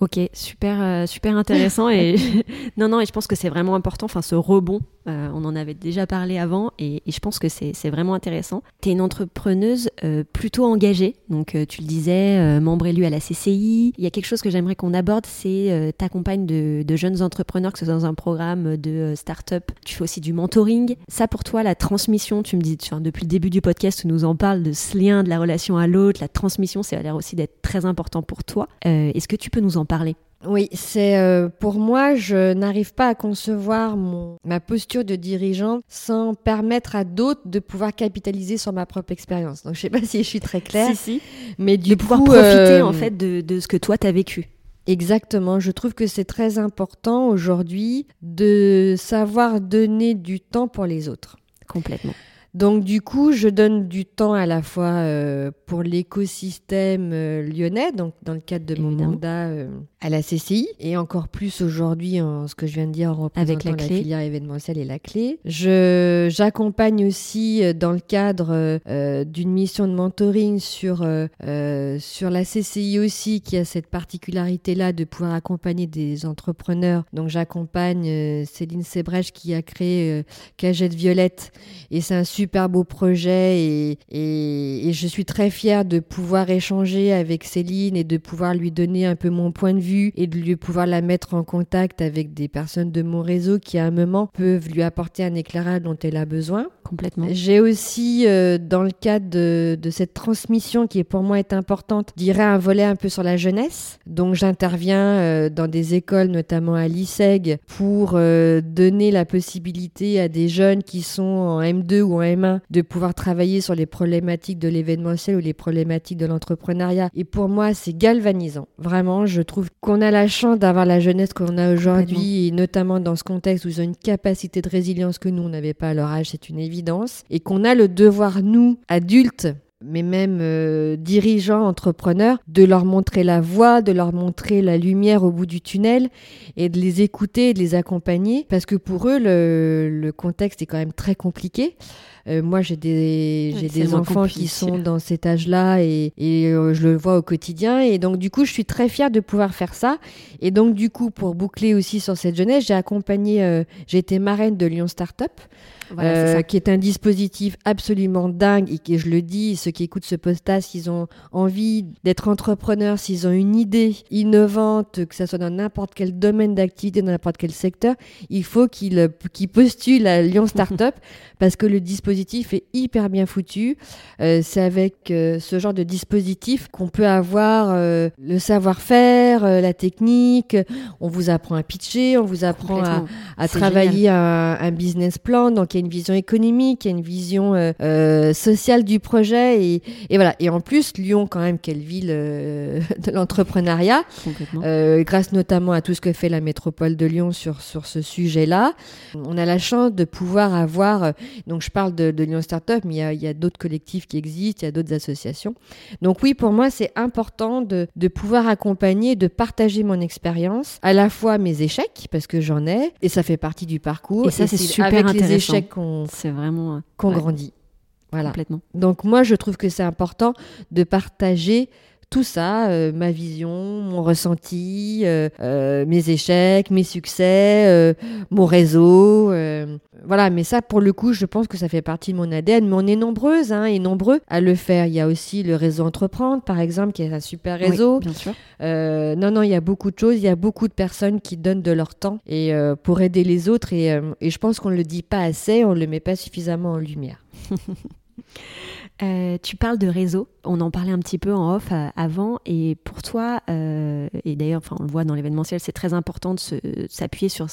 Ok, super, euh, super intéressant et non, non, et je pense que c'est vraiment important. Enfin, ce rebond euh, on en avait déjà parlé avant et, je pense que c'est vraiment intéressant. Tu es une entrepreneuse euh, plutôt engagée, donc euh, tu le disais, membre élu à la CCI. Il y a quelque chose que j'aimerais qu'on aborde, c'est ta compagne de, jeunes entrepreneurs, que ce soit dans un programme de start-up. Tu fais aussi du mentoring. Ça pour toi, la transmission, tu me dis, depuis le début du podcast, tu nous en parles de ce lien, de la relation à l'autre, la transmission, ça a l'air aussi d'être très important pour toi. Est-ce que tu peux nous en parler? Oui, c'est euh, pour moi, je n'arrive pas à concevoir mon, ma posture de dirigeant sans permettre à d'autres de pouvoir capitaliser sur ma propre expérience. Donc je sais pas si je suis très claire, si, si. mais du de pouvoir profiter euh, en fait de, de ce que toi tu as vécu. Exactement, je trouve que c'est très important aujourd'hui de savoir donner du temps pour les autres. Complètement. Donc du coup, je donne du temps à la fois euh, pour l'écosystème euh, lyonnais, donc dans le cadre de mon mandat euh, à la CCI, et encore plus aujourd'hui en ce que je viens de dire en représentant Avec la, filière événementielle et la clé. Je j'accompagne aussi dans le cadre d'une mission de mentoring sur sur la CCI aussi, qui a cette particularité là de pouvoir accompagner des entrepreneurs. Donc j'accompagne Céline Sébrèche qui a créé Cagette Violette, et c'est un super beau projet et, et, je suis très fière de pouvoir échanger avec Céline et de pouvoir lui donner un peu mon point de vue et de lui pouvoir la mettre en contact avec des personnes de mon réseau qui à un moment peuvent lui apporter un éclairage dont elle a besoin. complètement. J'ai aussi, euh, dans le cadre de, de, cette transmission qui est pour moi est importante, dirais un volet un peu sur la jeunesse. Donc j'interviens euh, dans des écoles, notamment à l'ISEG, pour euh, donner la possibilité à des jeunes qui sont en M2 ou en M1 de pouvoir travailler sur les problématiques de l'événementiel ou les problématiques de l'entrepreneuriat. Et pour moi, c'est galvanisant. Vraiment, je trouve qu'on a la chance d'avoir la jeunesse qu'on a aujourd'hui, et notamment dans ce contexte où ils ont une capacité de résilience que nous, on n'avait pas à leur âge, c'est une évidence, et qu'on a le devoir, nous, adultes, mais même euh, dirigeants, entrepreneurs, de leur montrer la voie, de leur montrer la lumière au bout du tunnel et de les écouter et de les accompagner parce que pour eux, le, le contexte est quand même très compliqué. Euh, moi, j'ai des, j'ai des enfants qui sont dans cet âge-là et, et euh, je le vois au quotidien. Et donc, du coup, je suis très fière de pouvoir faire ça. Et donc, du coup, pour boucler aussi sur cette jeunesse, j'ai accompagné, euh, j'ai été marraine de Lyon Startup. Voilà, qui est un dispositif absolument dingue et que je le dis, ceux qui écoutent ce podcast, s'ils ont envie d'être entrepreneurs, s'ils ont une idée innovante, que ce soit dans n'importe quel domaine d'activité, dans n'importe quel secteur, il faut qu'ils qu'ils postulent à Lyon Startup parce que le dispositif est hyper bien foutu. Euh, c'est avec euh, ce genre de dispositif qu'on peut avoir euh, le savoir-faire, euh, la technique. On vous apprend à pitcher, on vous apprend à, à travailler un, un, business plan. Donc y a une vision économique, il y a une vision euh, sociale du projet. Et, et, voilà. Et en plus, Lyon, quand même, quelle ville de l'entrepreneuriat. grâce notamment à tout ce que fait la métropole de Lyon sur, sur ce sujet-là. On a la chance de pouvoir avoir donc je parle de, de Lyon Startup, mais il y a, d'autres collectifs qui existent, il y a d'autres associations. Donc oui, pour moi, c'est important de, de pouvoir accompagner, de partager mon expérience, à la fois mes échecs, parce que j'en ai, et ça fait partie du parcours. Et ça, c'est super avec intéressant. les échecs qu'on c'est vraiment qu'on ouais. grandit. Voilà. Complètement. Donc moi, je trouve que c'est important de partager tout ça, euh, ma vision, mon ressenti, euh, euh, mes échecs, mes succès, mon réseau. voilà, mais ça, pour le coup, je pense que ça fait partie de mon ADN. Mais on est nombreuses hein, et nombreux à le faire. Il y a aussi le réseau Entreprendre, par exemple, qui est un super réseau. Oui, bien sûr. Non, non, il y a beaucoup de choses. Il y a beaucoup de personnes qui donnent de leur temps et pour aider les autres. Et, et je pense qu'on ne le dit pas assez, on ne le met pas suffisamment en lumière. Euh, tu parles de réseau, on en parlait un petit peu en off euh, avant, et pour toi, euh, et d'ailleurs, on le voit dans l'événementiel, c'est très important de s'appuyer sur,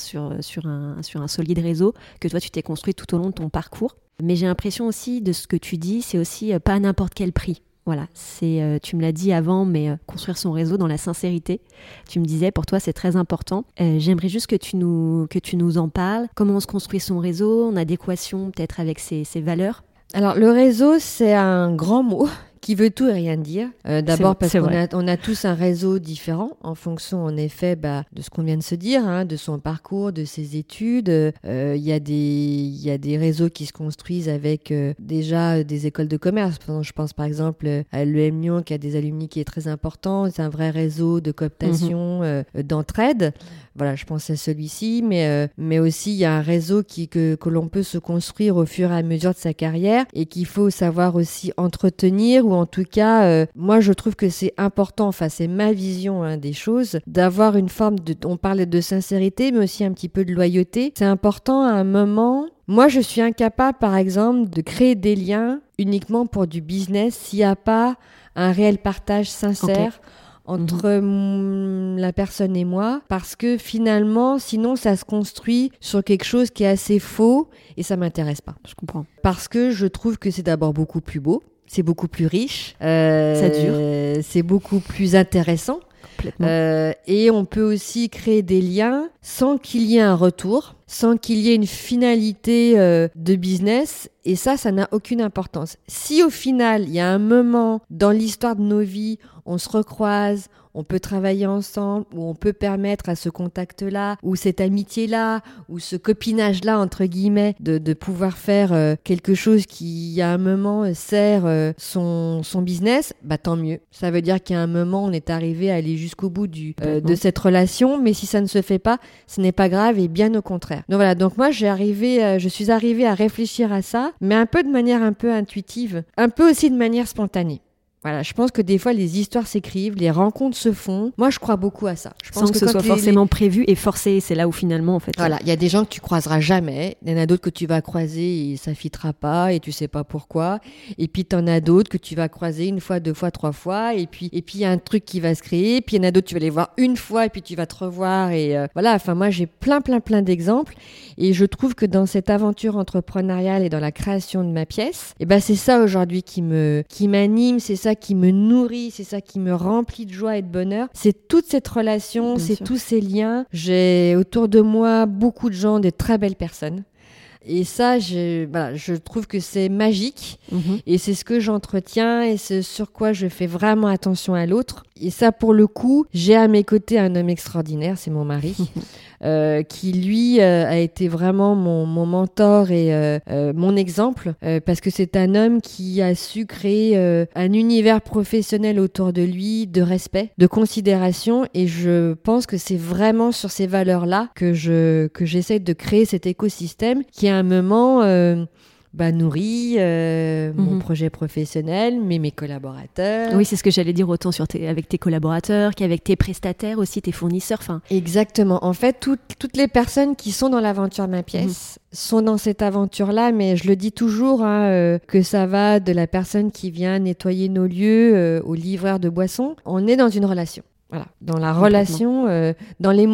un, solide réseau que toi, tu t'es construit tout au long de ton parcours. Mais j'ai l'impression aussi de ce que tu dis, c'est aussi pas à n'importe quel prix. Voilà, c'est, tu me l'as dit avant, mais construire son réseau dans la sincérité. Tu me disais, pour toi, c'est très important. J'aimerais juste que tu nous que tu nous en parles. Comment on se construit son réseau en adéquation peut-être avec ses valeurs. Alors le réseau, c'est un grand mot qui veut tout et rien dire. Euh, D'abord parce qu'on a, on a tous un réseau différent en fonction, en effet, bah, de ce qu'on vient de se dire, hein, de son parcours, de ses études. Il euh, y, a des, y a des réseaux qui se construisent avec euh, déjà des écoles de commerce. Je pense par exemple à l'EM Lyon qui a des alumni qui est très important. C'est un vrai réseau de cooptation, -hmm. d'entraide. Voilà, je pense à celui-ci, mais, mais aussi il y a un réseau qui, que, que l'on peut se construire au fur et à mesure de sa carrière et qu'il faut savoir aussi entretenir ou en tout cas, euh, moi je trouve que c'est important, enfin c'est ma vision hein, des choses, d'avoir une forme de, on parlait de sincérité, mais aussi un petit peu de loyauté. C'est important à un moment. Moi je suis incapable, par exemple, de créer des liens uniquement pour du business s'il n'y a pas un réel partage sincère. Okay entre mmh. la personne et moi parce que finalement sinon ça se construit sur quelque chose qui est assez faux et ça m'intéresse pas je comprends parce que je trouve que c'est d'abord beaucoup plus beau c'est beaucoup plus riche euh, ça dure c'est beaucoup plus intéressant euh, et on peut aussi créer des liens sans qu'il y ait un retour, sans qu'il y ait une finalité euh, de business. Et ça, ça n'a aucune importance. Si au final, il y a un moment dans l'histoire de nos vies, on se recroise, on peut travailler ensemble, ou on peut permettre à ce contact-là, ou cette amitié-là, ou ce copinage-là, entre guillemets, de, de pouvoir faire euh, quelque chose qui, à un moment, sert euh, son, son business, bah tant mieux. Ça veut dire qu'à un moment, on est arrivé à aller jusqu'au bout du, euh, de cette relation, mais si ça ne se fait pas, ce n'est pas grave, et bien au contraire. Donc voilà, donc moi, j'ai arrivé, je suis arrivée à réfléchir à ça, mais un peu de manière un peu intuitive, un peu aussi de manière spontanée. Voilà, je pense que des fois les histoires s'écrivent, les rencontres se font. Moi, je crois beaucoup à ça. Je pense Sans que, ce soit forcément prévu et forcé, c'est là où finalement, en fait. Voilà, il y a des gens que tu croiseras jamais, il y en a d'autres que tu vas croiser et ça fitera pas et tu sais pas pourquoi. Et puis tu en as d'autres que tu vas croiser une fois, deux fois, trois fois et puis et puis il y a un truc qui va se créer. Puis il y en a d'autres tu vas les voir une fois et puis tu vas te revoir et euh, voilà. Enfin moi j'ai plein plein plein d'exemples et je trouve que dans cette aventure entrepreneuriale et dans la création de ma pièce, et eh ben c'est ça aujourd'hui qui me qui m'anime, c'est ça qui me nourrit, c'est ça qui me remplit de joie et de bonheur. C'est toute cette relation, c'est tous ces liens. J'ai autour de moi beaucoup de gens, de très belles personnes. Et ça, je, voilà, je trouve que c'est magique mhm. et c'est ce que j'entretiens et c'est sur quoi je fais vraiment attention à l'autre. Et ça, pour le coup, j'ai à mes côtés un homme extraordinaire, c'est mon mari, euh, qui lui euh, a été vraiment mon, mon mentor et euh, euh mon exemple, euh, parce que c'est un homme qui a su créer un univers professionnel autour de lui de respect, de considération, et je pense que c'est vraiment sur ces valeurs-là que je que j'essaie de créer cet écosystème qui est un moment euh, bah, nourrit euh, mon mhm. projet professionnel, mais mes collaborateurs. Oui, c'est ce que j'allais dire autant sur tes, avec tes collaborateurs qu'avec tes prestataires aussi, tes fournisseurs. Fin... Exactement. En fait, toutes les personnes qui sont dans l'aventure Ma Pièce mhm. sont dans cette aventure-là, mais je le dis toujours, hein, euh, que ça va de la personne qui vient nettoyer nos lieux au livreur de boissons. On est dans une relation. Voilà, dans la relation, euh, dans les,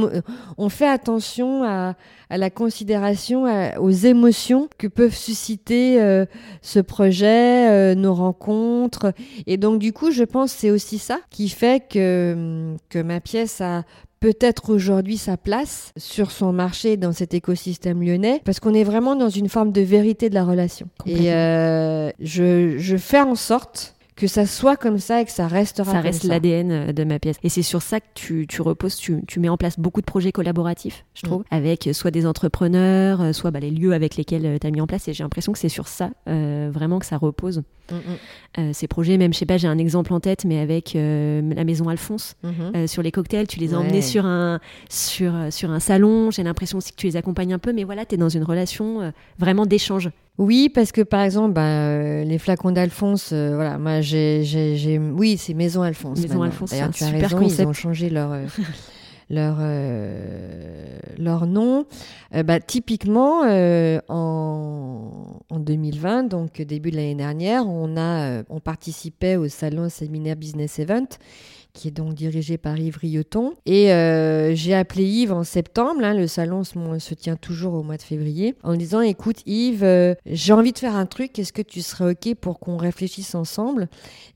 on fait attention à, à la considération, aux émotions que peuvent susciter euh, ce projet, euh, nos rencontres. Et donc du coup, je pense c'est aussi ça qui fait que que ma pièce a peut-être aujourd'hui sa place sur son marché dans cet écosystème lyonnais parce qu'on est vraiment dans une forme de vérité de la relation. Et je, je fais en sorte que ça soit comme ça et que ça restera ça reste l'ADN euh, de ma pièce. Et c'est sur ça que tu, tu reposes tu, tu, mets en place beaucoup de projets collaboratifs je trouve mm. avec euh, soit des entrepreneurs euh, soit bah, les lieux avec lesquels tu as mis en place. Et j'ai l'impression que c'est sur ça vraiment que ça repose. Mm, mm. ces projets même je sais pas j'ai un exemple en tête mais avec la maison Alphonse mm-hmm. sur les cocktails tu les as emmenés sur un sur, sur un salon. J'ai l'impression aussi que tu les accompagnes un peu mais voilà tu es dans une relation vraiment d'échange oui, parce que par exemple, bah, euh, les flacons d'Alphonse, euh, voilà, moi j'ai, j'ai, oui, c'est Maison Alphonse. Maison Alphonse, D'ailleurs, tu as super raison, concept. ils ont changé leur. Euh, leur, leur nom. bah, typiquement, en, en 2020, donc début de l'année dernière, on, a, on participait au salon séminaire Business Event qui est donc dirigé par Yves Rioton. Et euh, j'ai appelé Yves en septembre, hein, le salon se, tient toujours au mois de février, en disant écoute Yves, euh, j'ai envie de faire un truc, est-ce que tu serais OK pour qu'on réfléchisse ensemble?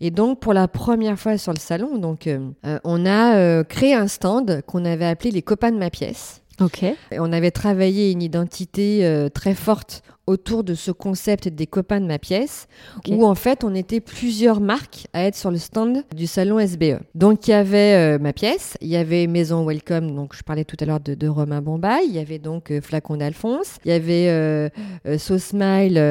Et donc pour la première fois sur le salon, donc, euh, on a créé un stand qu'on avait appelé les copains de ma pièce. Ok. Et on avait travaillé une identité très forte autour de ce concept des copains de ma pièce, où en fait on était plusieurs marques à être sur le stand du salon SBE. Donc il y avait euh, ma pièce, il y avait Maison Welcome, donc je parlais tout à l'heure de, Romain Bombay, il y avait donc euh, Flacon d'Alphonse, il y avait euh, euh So Smile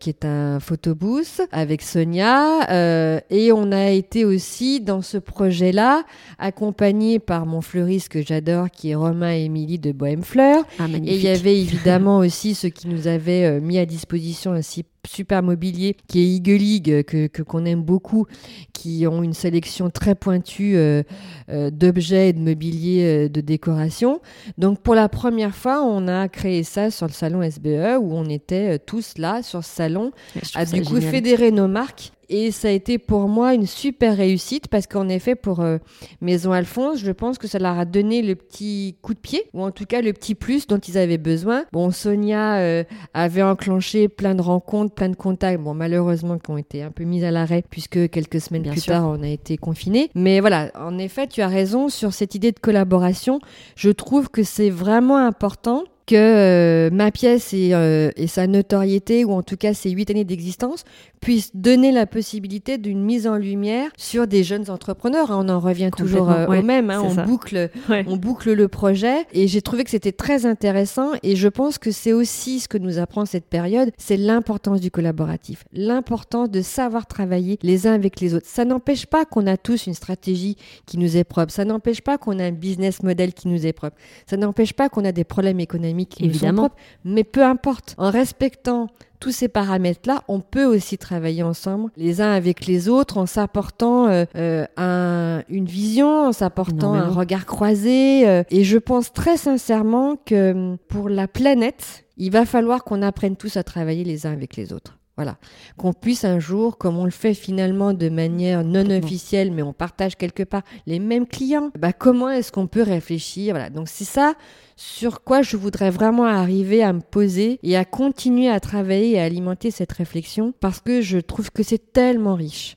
qui est un photobooth avec Sonia, et on a été aussi dans ce projet-là accompagné par mon fleuriste que j'adore qui est Romain Émilie de Bohème Fleur. Ah, et il y avait évidemment aussi ceux qui nous avaient euh, mis à disposition un super mobilier qui est Eagle League, que qu'on aime beaucoup, qui ont une sélection très pointue euh, euh, d'objets et de mobilier de décoration. Donc pour la première fois, on a créé ça sur le salon SBE où on était tous là sur ce salon à du coup fédérer nos marques et ça a été pour moi une super réussite parce qu'en effet, pour euh, Maison Alphonse, je pense que ça leur a donné le petit coup de pied, ou en tout cas le petit plus dont ils avaient besoin. Bon, Sonia euh, avait enclenché plein de rencontres, plein de contacts, bon, malheureusement, qui ont été un peu mis à l'arrêt puisque quelques semaines plus tard, on a été confinés. Mais voilà, en effet, tu as raison sur cette idée de collaboration. Je trouve que c'est vraiment important que euh, ma pièce et, et, sa notoriété, ou en tout cas ses huit années d'existence, puisse donner la possibilité d'une mise en lumière sur des jeunes entrepreneurs. Hein. On en revient toujours euh, au même. Hein. On, boucle, on boucle le projet. Et j'ai trouvé que c'était très intéressant. Et je pense que c'est aussi ce que nous apprend cette période, c'est l'importance du collaboratif, l'importance de savoir travailler les uns avec les autres. Ça n'empêche pas qu'on a tous une stratégie qui nous est propre. Ça n'empêche pas qu'on a un business model qui nous est propre. Ça n'empêche pas qu'on a des problèmes économiques dynamiques qui nous sont propres. Mais peu importe, en respectant tous ces paramètres-là, on peut aussi travailler ensemble, les uns avec les autres, en s'apportant euh, euh, un, une vision, en s'apportant un regard croisé. Euh, et je pense très sincèrement que pour la planète, il va falloir qu'on apprenne tous à travailler les uns avec les autres. Voilà. Qu'on puisse un jour, comme on le fait finalement de manière non officielle, mais on partage quelque part les mêmes clients, bah comment est-ce qu'on peut réfléchir? Voilà. Donc c'est ça sur quoi je voudrais vraiment arriver à me poser et à continuer à travailler et à alimenter cette réflexion parce que je trouve que c'est tellement riche.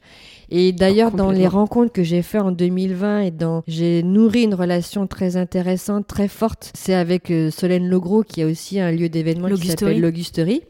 Et d'ailleurs, dans les rencontres que j'ai faites en 2020 et dans, j'ai nourri une relation très intéressante, très forte. C'est avec euh, Solène Logros, qui a aussi un lieu d'événement qui s'appelle l'Augusterie.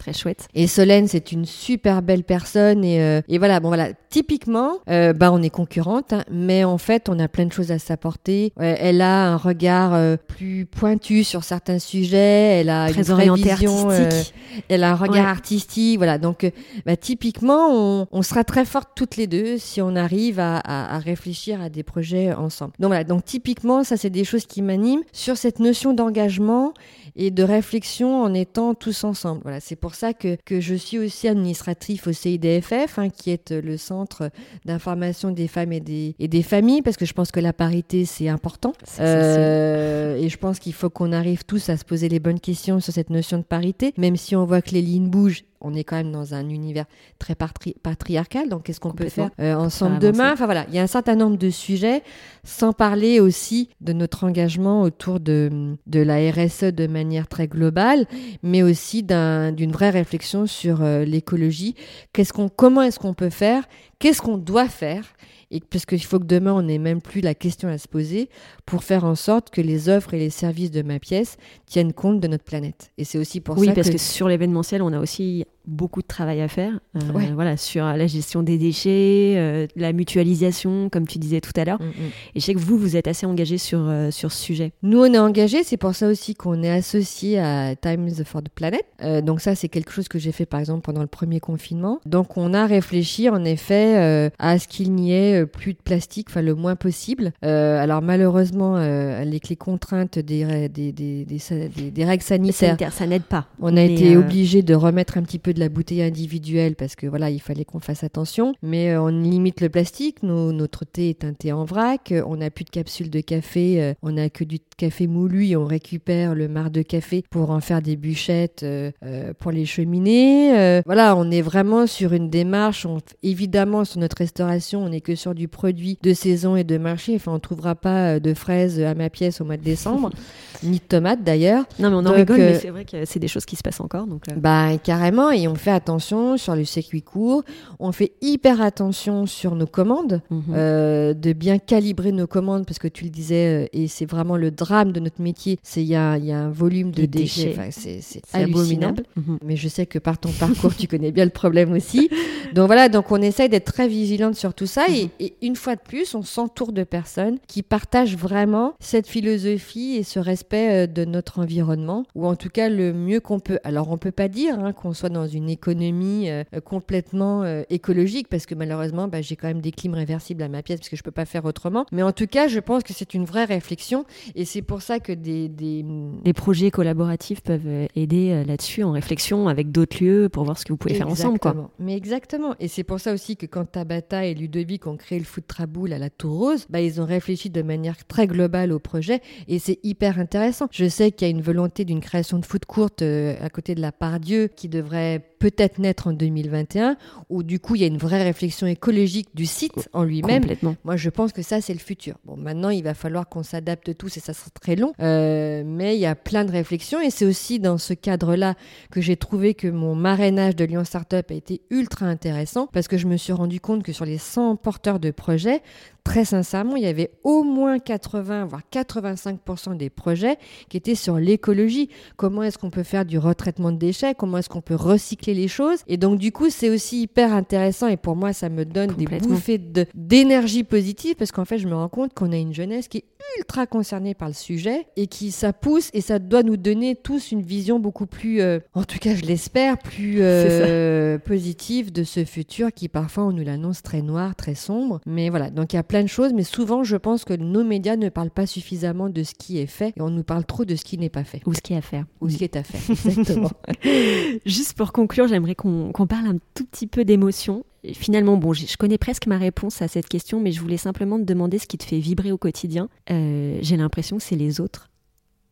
Très chouette. Et Solène, c'est une super belle personne. Et, euh, et voilà, bon voilà, typiquement, euh, bah on est concurrente, hein, mais en fait, on a plein de choses à s'apporter. elle a un regard euh, plus pointu sur certains sujets. Elle a Très une vraie vision. Artistique. elle a un regard artistique. Voilà, donc bah, typiquement, on, on, sera très fortes toutes les deux si on arrive à, à, à, réfléchir à des projets ensemble. Donc voilà, donc typiquement, ça c'est des choses qui m'animent sur cette notion d'engagement et de réflexion en étant tous ensemble. Voilà, c'est pour ça que, que je suis aussi administratif au CIDFF, hein, qui est le centre d'information des femmes et des, et des familles, parce que je pense que la parité, c'est important. Euh, et je pense qu'il faut qu'on arrive tous à se poser les bonnes questions sur cette notion de parité, même si on voit que les lignes bougent on est quand même dans un univers très patriarcal, donc qu'est-ce qu'on peut faire euh, ensemble demain? Enfin voilà, il y a un certain nombre de sujets, sans parler aussi de notre engagement autour de, de la RSE de manière très globale, mais aussi d'une vraie réflexion sur euh, l'écologie. Qu'est-ce qu'on, comment est-ce qu'on peut faire? Qu'est-ce qu'on doit faire? Et puisqu'il faut que demain on n'ait même plus la question à se poser pour faire en sorte que les offres et les services de ma pièce tiennent compte de notre planète. Et c'est aussi pour ça que... Oui, parce que sur l'événementiel, on a aussi beaucoup de travail à faire euh, voilà, sur la gestion des déchets, euh, la mutualisation, comme tu disais tout à l'heure. Mm, mm. Et je sais que vous, vous êtes assez engagé sur, euh, sur ce sujet. Nous, on est engagé, c'est pour ça aussi qu'on est associé à Times for the Planet. donc ça, c'est quelque chose que j'ai fait par exemple pendant le premier confinement. Donc on a réfléchi en effet à ce qu'il n'y ait plus de plastique, enfin le moins possible. alors malheureusement, avec les contraintes des, des, des, des, règles sanitaires, ça n'aide pas. On a été obligé de remettre un petit peu de la bouteille individuelle parce que voilà, il fallait qu'on fasse attention. Mais euh, on limite le plastique. notre thé est un thé en vrac. On n'a plus de capsules de café. Euh, on n'a que du café moulu et on récupère le marc de café pour en faire des bûchettes euh, pour les cheminées. voilà, on est vraiment sur une démarche. évidemment, sur notre restauration, on n'est que sur du produit de saison et de marché. Enfin, on trouvera pas de fraises à ma pièce au mois de décembre, ni de tomates d'ailleurs. Non, mais on en rigole, mais c'est vrai que c'est des choses qui se passent encore. Donc, Bah, carrément. Et on fait attention sur le circuit court, on fait hyper attention sur nos commandes, mhm. euh, de bien calibrer nos commandes, parce que tu le disais, euh, et c'est vraiment le drame de notre métier, c'est il y a, y a, un volume de déchets, c'est abominable. Mhm. Mais je sais que par ton parcours, tu connais bien le problème aussi. Donc voilà, donc on essaye d'être très vigilante sur tout ça, et, mhm. et, une fois de plus, on s'entoure de personnes qui partagent vraiment cette philosophie et ce respect euh, de notre environnement, ou en tout cas le mieux qu'on peut. Alors on peut pas dire hein, qu'on soit dans une une économie euh, complètement euh, écologique parce que malheureusement, bah, j'ai quand même des clims réversibles à ma pièce parce que je peux pas faire autrement. Mais en tout cas, je pense que c'est une vraie réflexion et c'est pour ça que des, des... des projets collaboratifs peuvent euh, aider là-dessus en réflexion avec d'autres lieux pour voir ce que vous pouvez faire ensemble. Quoi. Mais exactement. Et c'est pour ça aussi que quand Tabata et Ludovic ont créé le Food Traboul à la Tour Rose, bah, ils ont réfléchi de manière très globale au projet et c'est hyper intéressant. Je sais qu'il y a une volonté d'une création de food courte à côté de la Pardieu qui devrait peut-être naître en 2021, où du coup il y a une vraie réflexion écologique du site en lui-même. Moi je pense que ça c'est le futur. Bon maintenant il va falloir qu'on s'adapte tous et ça sera très long, euh, mais il y a plein de réflexions et c'est aussi dans ce cadre-là que j'ai trouvé que mon marrainage de Lyon Startup a été ultra intéressant parce que je me suis rendu compte que sur les 100 porteurs de projets, très sincèrement, il y avait au moins 80, voire 85% des projets qui étaient sur l'écologie. Comment est-ce qu'on peut faire du retraitement de déchets? Comment est-ce qu'on peut recycler les choses Et donc, du coup, c'est aussi hyper intéressant et pour moi, ça me donne des bouffées d'énergie positive parce qu'en fait, je me rends compte qu'on a une jeunesse qui est ultra concernée par le sujet et qui ça pousse et ça doit nous donner tous une vision beaucoup plus, euh, en tout cas, je l'espère, plus euh, positive de ce futur qui parfois on nous l'annonce très noir, très sombre. Mais voilà, donc il y a plein plein de choses, mais souvent, je pense que nos médias ne parlent pas suffisamment de ce qui est fait et on nous parle trop de ce qui n'est pas fait. Ou ce qui est à faire. Ou ce qui est à faire, exactement. Juste pour conclure, j'aimerais qu'on parle un tout petit peu d'émotion. Finalement, bon, je connais presque ma réponse à cette question, mais je voulais simplement te demander ce qui te fait vibrer au quotidien. Euh, j'ai l'impression que c'est les autres,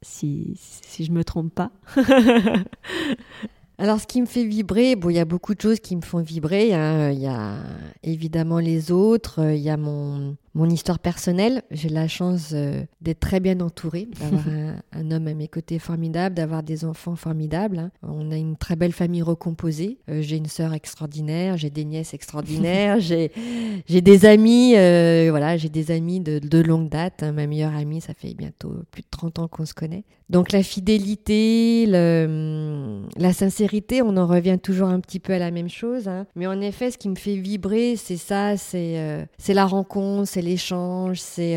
si, si je me trompe pas. Alors, ce qui me fait vibrer, bon, il y a beaucoup de choses qui me font vibrer. Il y a évidemment les autres, il y a mon, mon histoire personnelle, j'ai la chance euh, d'être très bien entourée, d'avoir un, homme à mes côtés formidable, d'avoir des enfants formidables. Hein. On a une très belle famille recomposée. Euh, j'ai une sœur extraordinaire, j'ai des nièces extraordinaires, j'ai des amis, euh, voilà, j'ai des amis de, de longue date. Hein. Ma meilleure amie, ça fait bientôt plus de 30 ans qu'on se connaît. Donc la fidélité, le, la sincérité, on en revient toujours un petit peu à la même chose. Hein. Mais en effet, ce qui me fait vibrer, c'est ça, c'est c'est la rencontre, c'est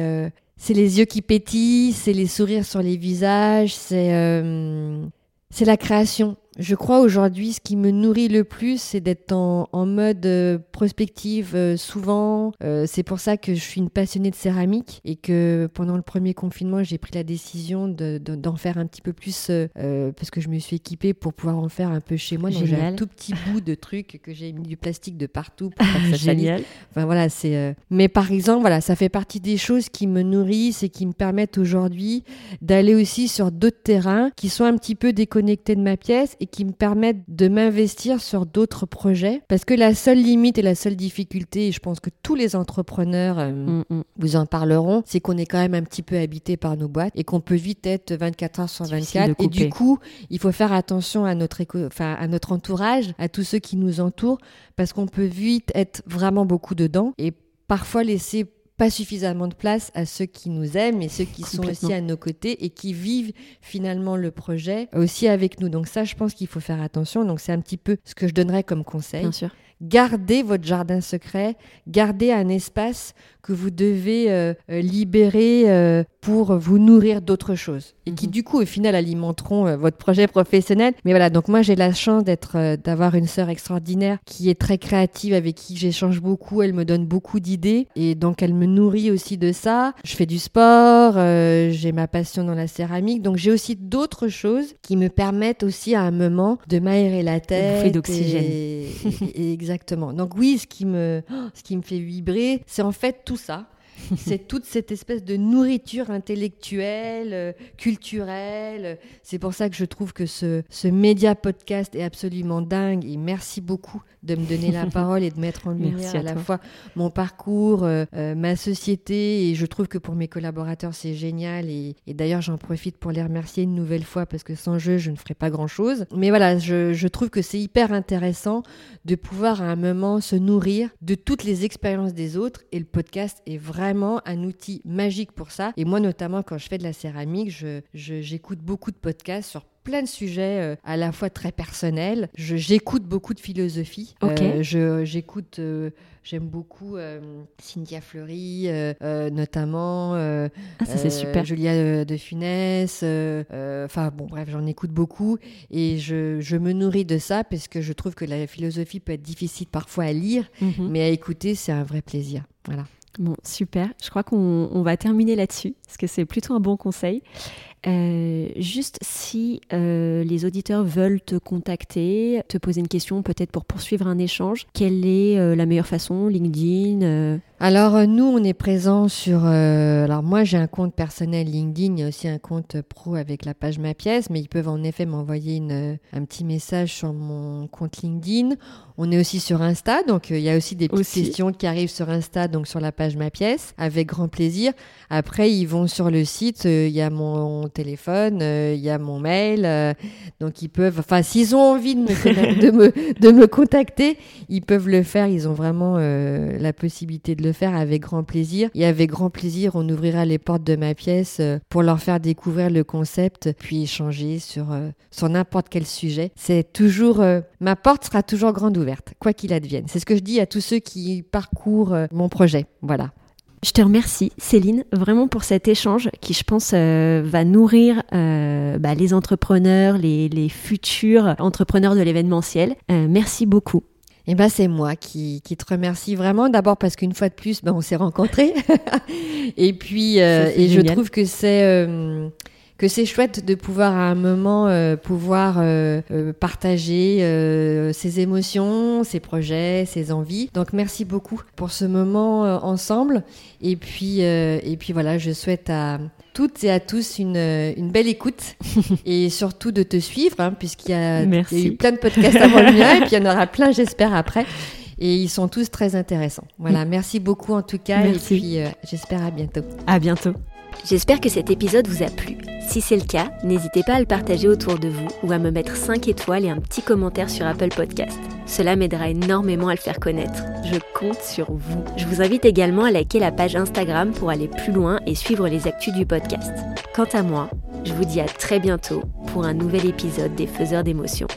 euh, c'est les yeux qui pétillent, c'est les sourires sur les visages, c'est euh, c'est la création. Je crois aujourd'hui, ce qui me nourrit le plus, c'est d'être en, mode euh, prospective euh, souvent. Euh, c'est pour ça que je suis une passionnée de céramique et que pendant le premier confinement, j'ai pris la décision d'en faire un petit peu plus parce que je me suis équipée pour pouvoir en faire un peu chez moi. Donc j'ai un tout petit bout de truc que j'ai mis du plastique de partout pour que ça Génial. Enfin voilà, c'est. Mais par exemple, voilà, ça fait partie des choses qui me nourrissent et qui me permettent aujourd'hui d'aller aussi sur d'autres terrains qui sont un petit peu déconnectés de ma pièce et qui me permettent de m'investir sur d'autres projets. Parce que la seule limite et la seule difficulté, et je pense que tous les entrepreneurs euh, mm, mm. vous en parleront, c'est qu'on est quand même un petit peu habité par nos boîtes et qu'on peut vite être 24 heures sur 24. Et du coup, il faut faire attention à notre, enfin, à notre entourage, à tous ceux qui nous entourent, parce qu'on peut vite être vraiment beaucoup dedans et parfois laisser pas suffisamment de place à ceux qui nous aiment et ceux qui sont aussi à nos côtés et qui vivent finalement le projet aussi avec nous. Donc ça, je pense qu'il faut faire attention. Donc c'est un petit peu ce que je donnerais comme conseil. Bien sûr. Gardez votre jardin secret, gardez un espace que vous devez euh, euh, libérer euh, pour vous nourrir d'autres choses et qui mhm. du coup au final alimenteront votre projet professionnel. Mais voilà, donc moi j'ai la chance d'être d'avoir une sœur extraordinaire qui est très créative avec qui j'échange beaucoup, elle me donne beaucoup d'idées et donc elle me nourrit aussi de ça. Je fais du sport, j'ai ma passion dans la céramique, donc j'ai aussi d'autres choses qui me permettent aussi à un moment de m'aérer la tête d'oxygène. exactement. Donc oui, ce qui me ce qui me fait vibrer, c'est en fait tout ça. c'est toute cette espèce de nourriture intellectuelle, euh, culturelle. C'est pour ça que je trouve que ce, ce média podcast est absolument dingue. Et merci beaucoup de me donner la parole et de mettre en lumière à, la fois mon parcours, euh, euh, ma société. Et je trouve que pour mes collaborateurs, c'est génial. Et, d'ailleurs, j'en profite pour les remercier une nouvelle fois parce que sans eux, je ne ferais pas grand-chose. Mais voilà, je, je trouve que c'est hyper intéressant de pouvoir à un moment se nourrir de toutes les expériences des autres. Et le podcast est vraiment un outil magique pour ça. Et moi, notamment, quand je fais de la céramique, j'écoute je, j'écoute beaucoup de podcasts sur plein de sujets euh, à la fois très personnels. J'écoute beaucoup de philosophie. Euh, j'écoute, euh, j'aime beaucoup Cynthia Fleury, notamment. ah, ça c'est super. Julia de Funès. Enfin bon, bref, j'en écoute beaucoup et je, je, me nourris de ça parce que je trouve que la philosophie peut être difficile parfois à lire, mhm. mais à écouter, c'est un vrai plaisir. Voilà. Bon, super. Je crois qu'on va terminer là-dessus, parce que c'est plutôt un bon conseil. Euh, juste si euh, les auditeurs veulent te contacter, te poser une question peut-être pour poursuivre un échange, quelle est euh, la meilleure façon LinkedIn Alors nous, on est présent sur... alors moi, j'ai un compte personnel LinkedIn, il y a aussi un compte pro avec la page Ma Pièce, mais ils peuvent en effet m'envoyer un petit message sur mon compte LinkedIn. On est aussi sur Insta, donc il y a aussi des petites questions qui arrivent sur Insta, donc sur la page Ma Pièce, avec grand plaisir. Après, ils vont sur le site, il y a mon téléphone, euh, il y a mon mail. Euh, donc ils peuvent, enfin s'ils ont envie de me, de, me, de me contacter, ils peuvent le faire. Ils ont vraiment euh, la possibilité de le faire avec grand plaisir. Et avec grand plaisir, on ouvrira les portes de ma pièce pour leur faire découvrir le concept, puis échanger sur, sur n'importe quel sujet. C'est toujours, ma porte sera toujours grande ouverte, quoi qu'il advienne. C'est ce que je dis à tous ceux qui parcourent mon projet. Voilà. Je te remercie, Céline, vraiment pour cet échange qui, je pense, euh, va nourrir euh, bah, les entrepreneurs, les, futurs entrepreneurs de l'événementiel. Euh, merci beaucoup. Eh ben c'est moi qui, qui, te remercie vraiment. D'abord parce qu'une fois de plus, ben, on s'est rencontrés. et puis, et je trouve que c'est que c'est chouette de pouvoir à un moment euh, pouvoir euh, euh, partager ses émotions, ses projets, ses envies. Donc merci beaucoup pour ce moment ensemble. Et puis et puis voilà, je souhaite à toutes et à tous une, une belle écoute et surtout de te suivre hein, puisqu'il y, a eu plein de podcasts avant le mien et puis il y en aura plein j'espère après et ils sont tous très intéressants. Voilà, merci beaucoup en tout cas et puis j'espère à bientôt. À bientôt. J'espère que cet épisode vous a plu. Si c'est le cas, n'hésitez pas à le partager autour de vous ou à me mettre 5 étoiles et un petit commentaire sur Apple Podcast. Cela m'aidera énormément à le faire connaître. Je compte sur vous. Je vous invite également à liker la page Instagram pour aller plus loin et suivre les actus du podcast. Quant à moi, je vous dis à très bientôt pour un nouvel épisode des Faiseurs d'émotions.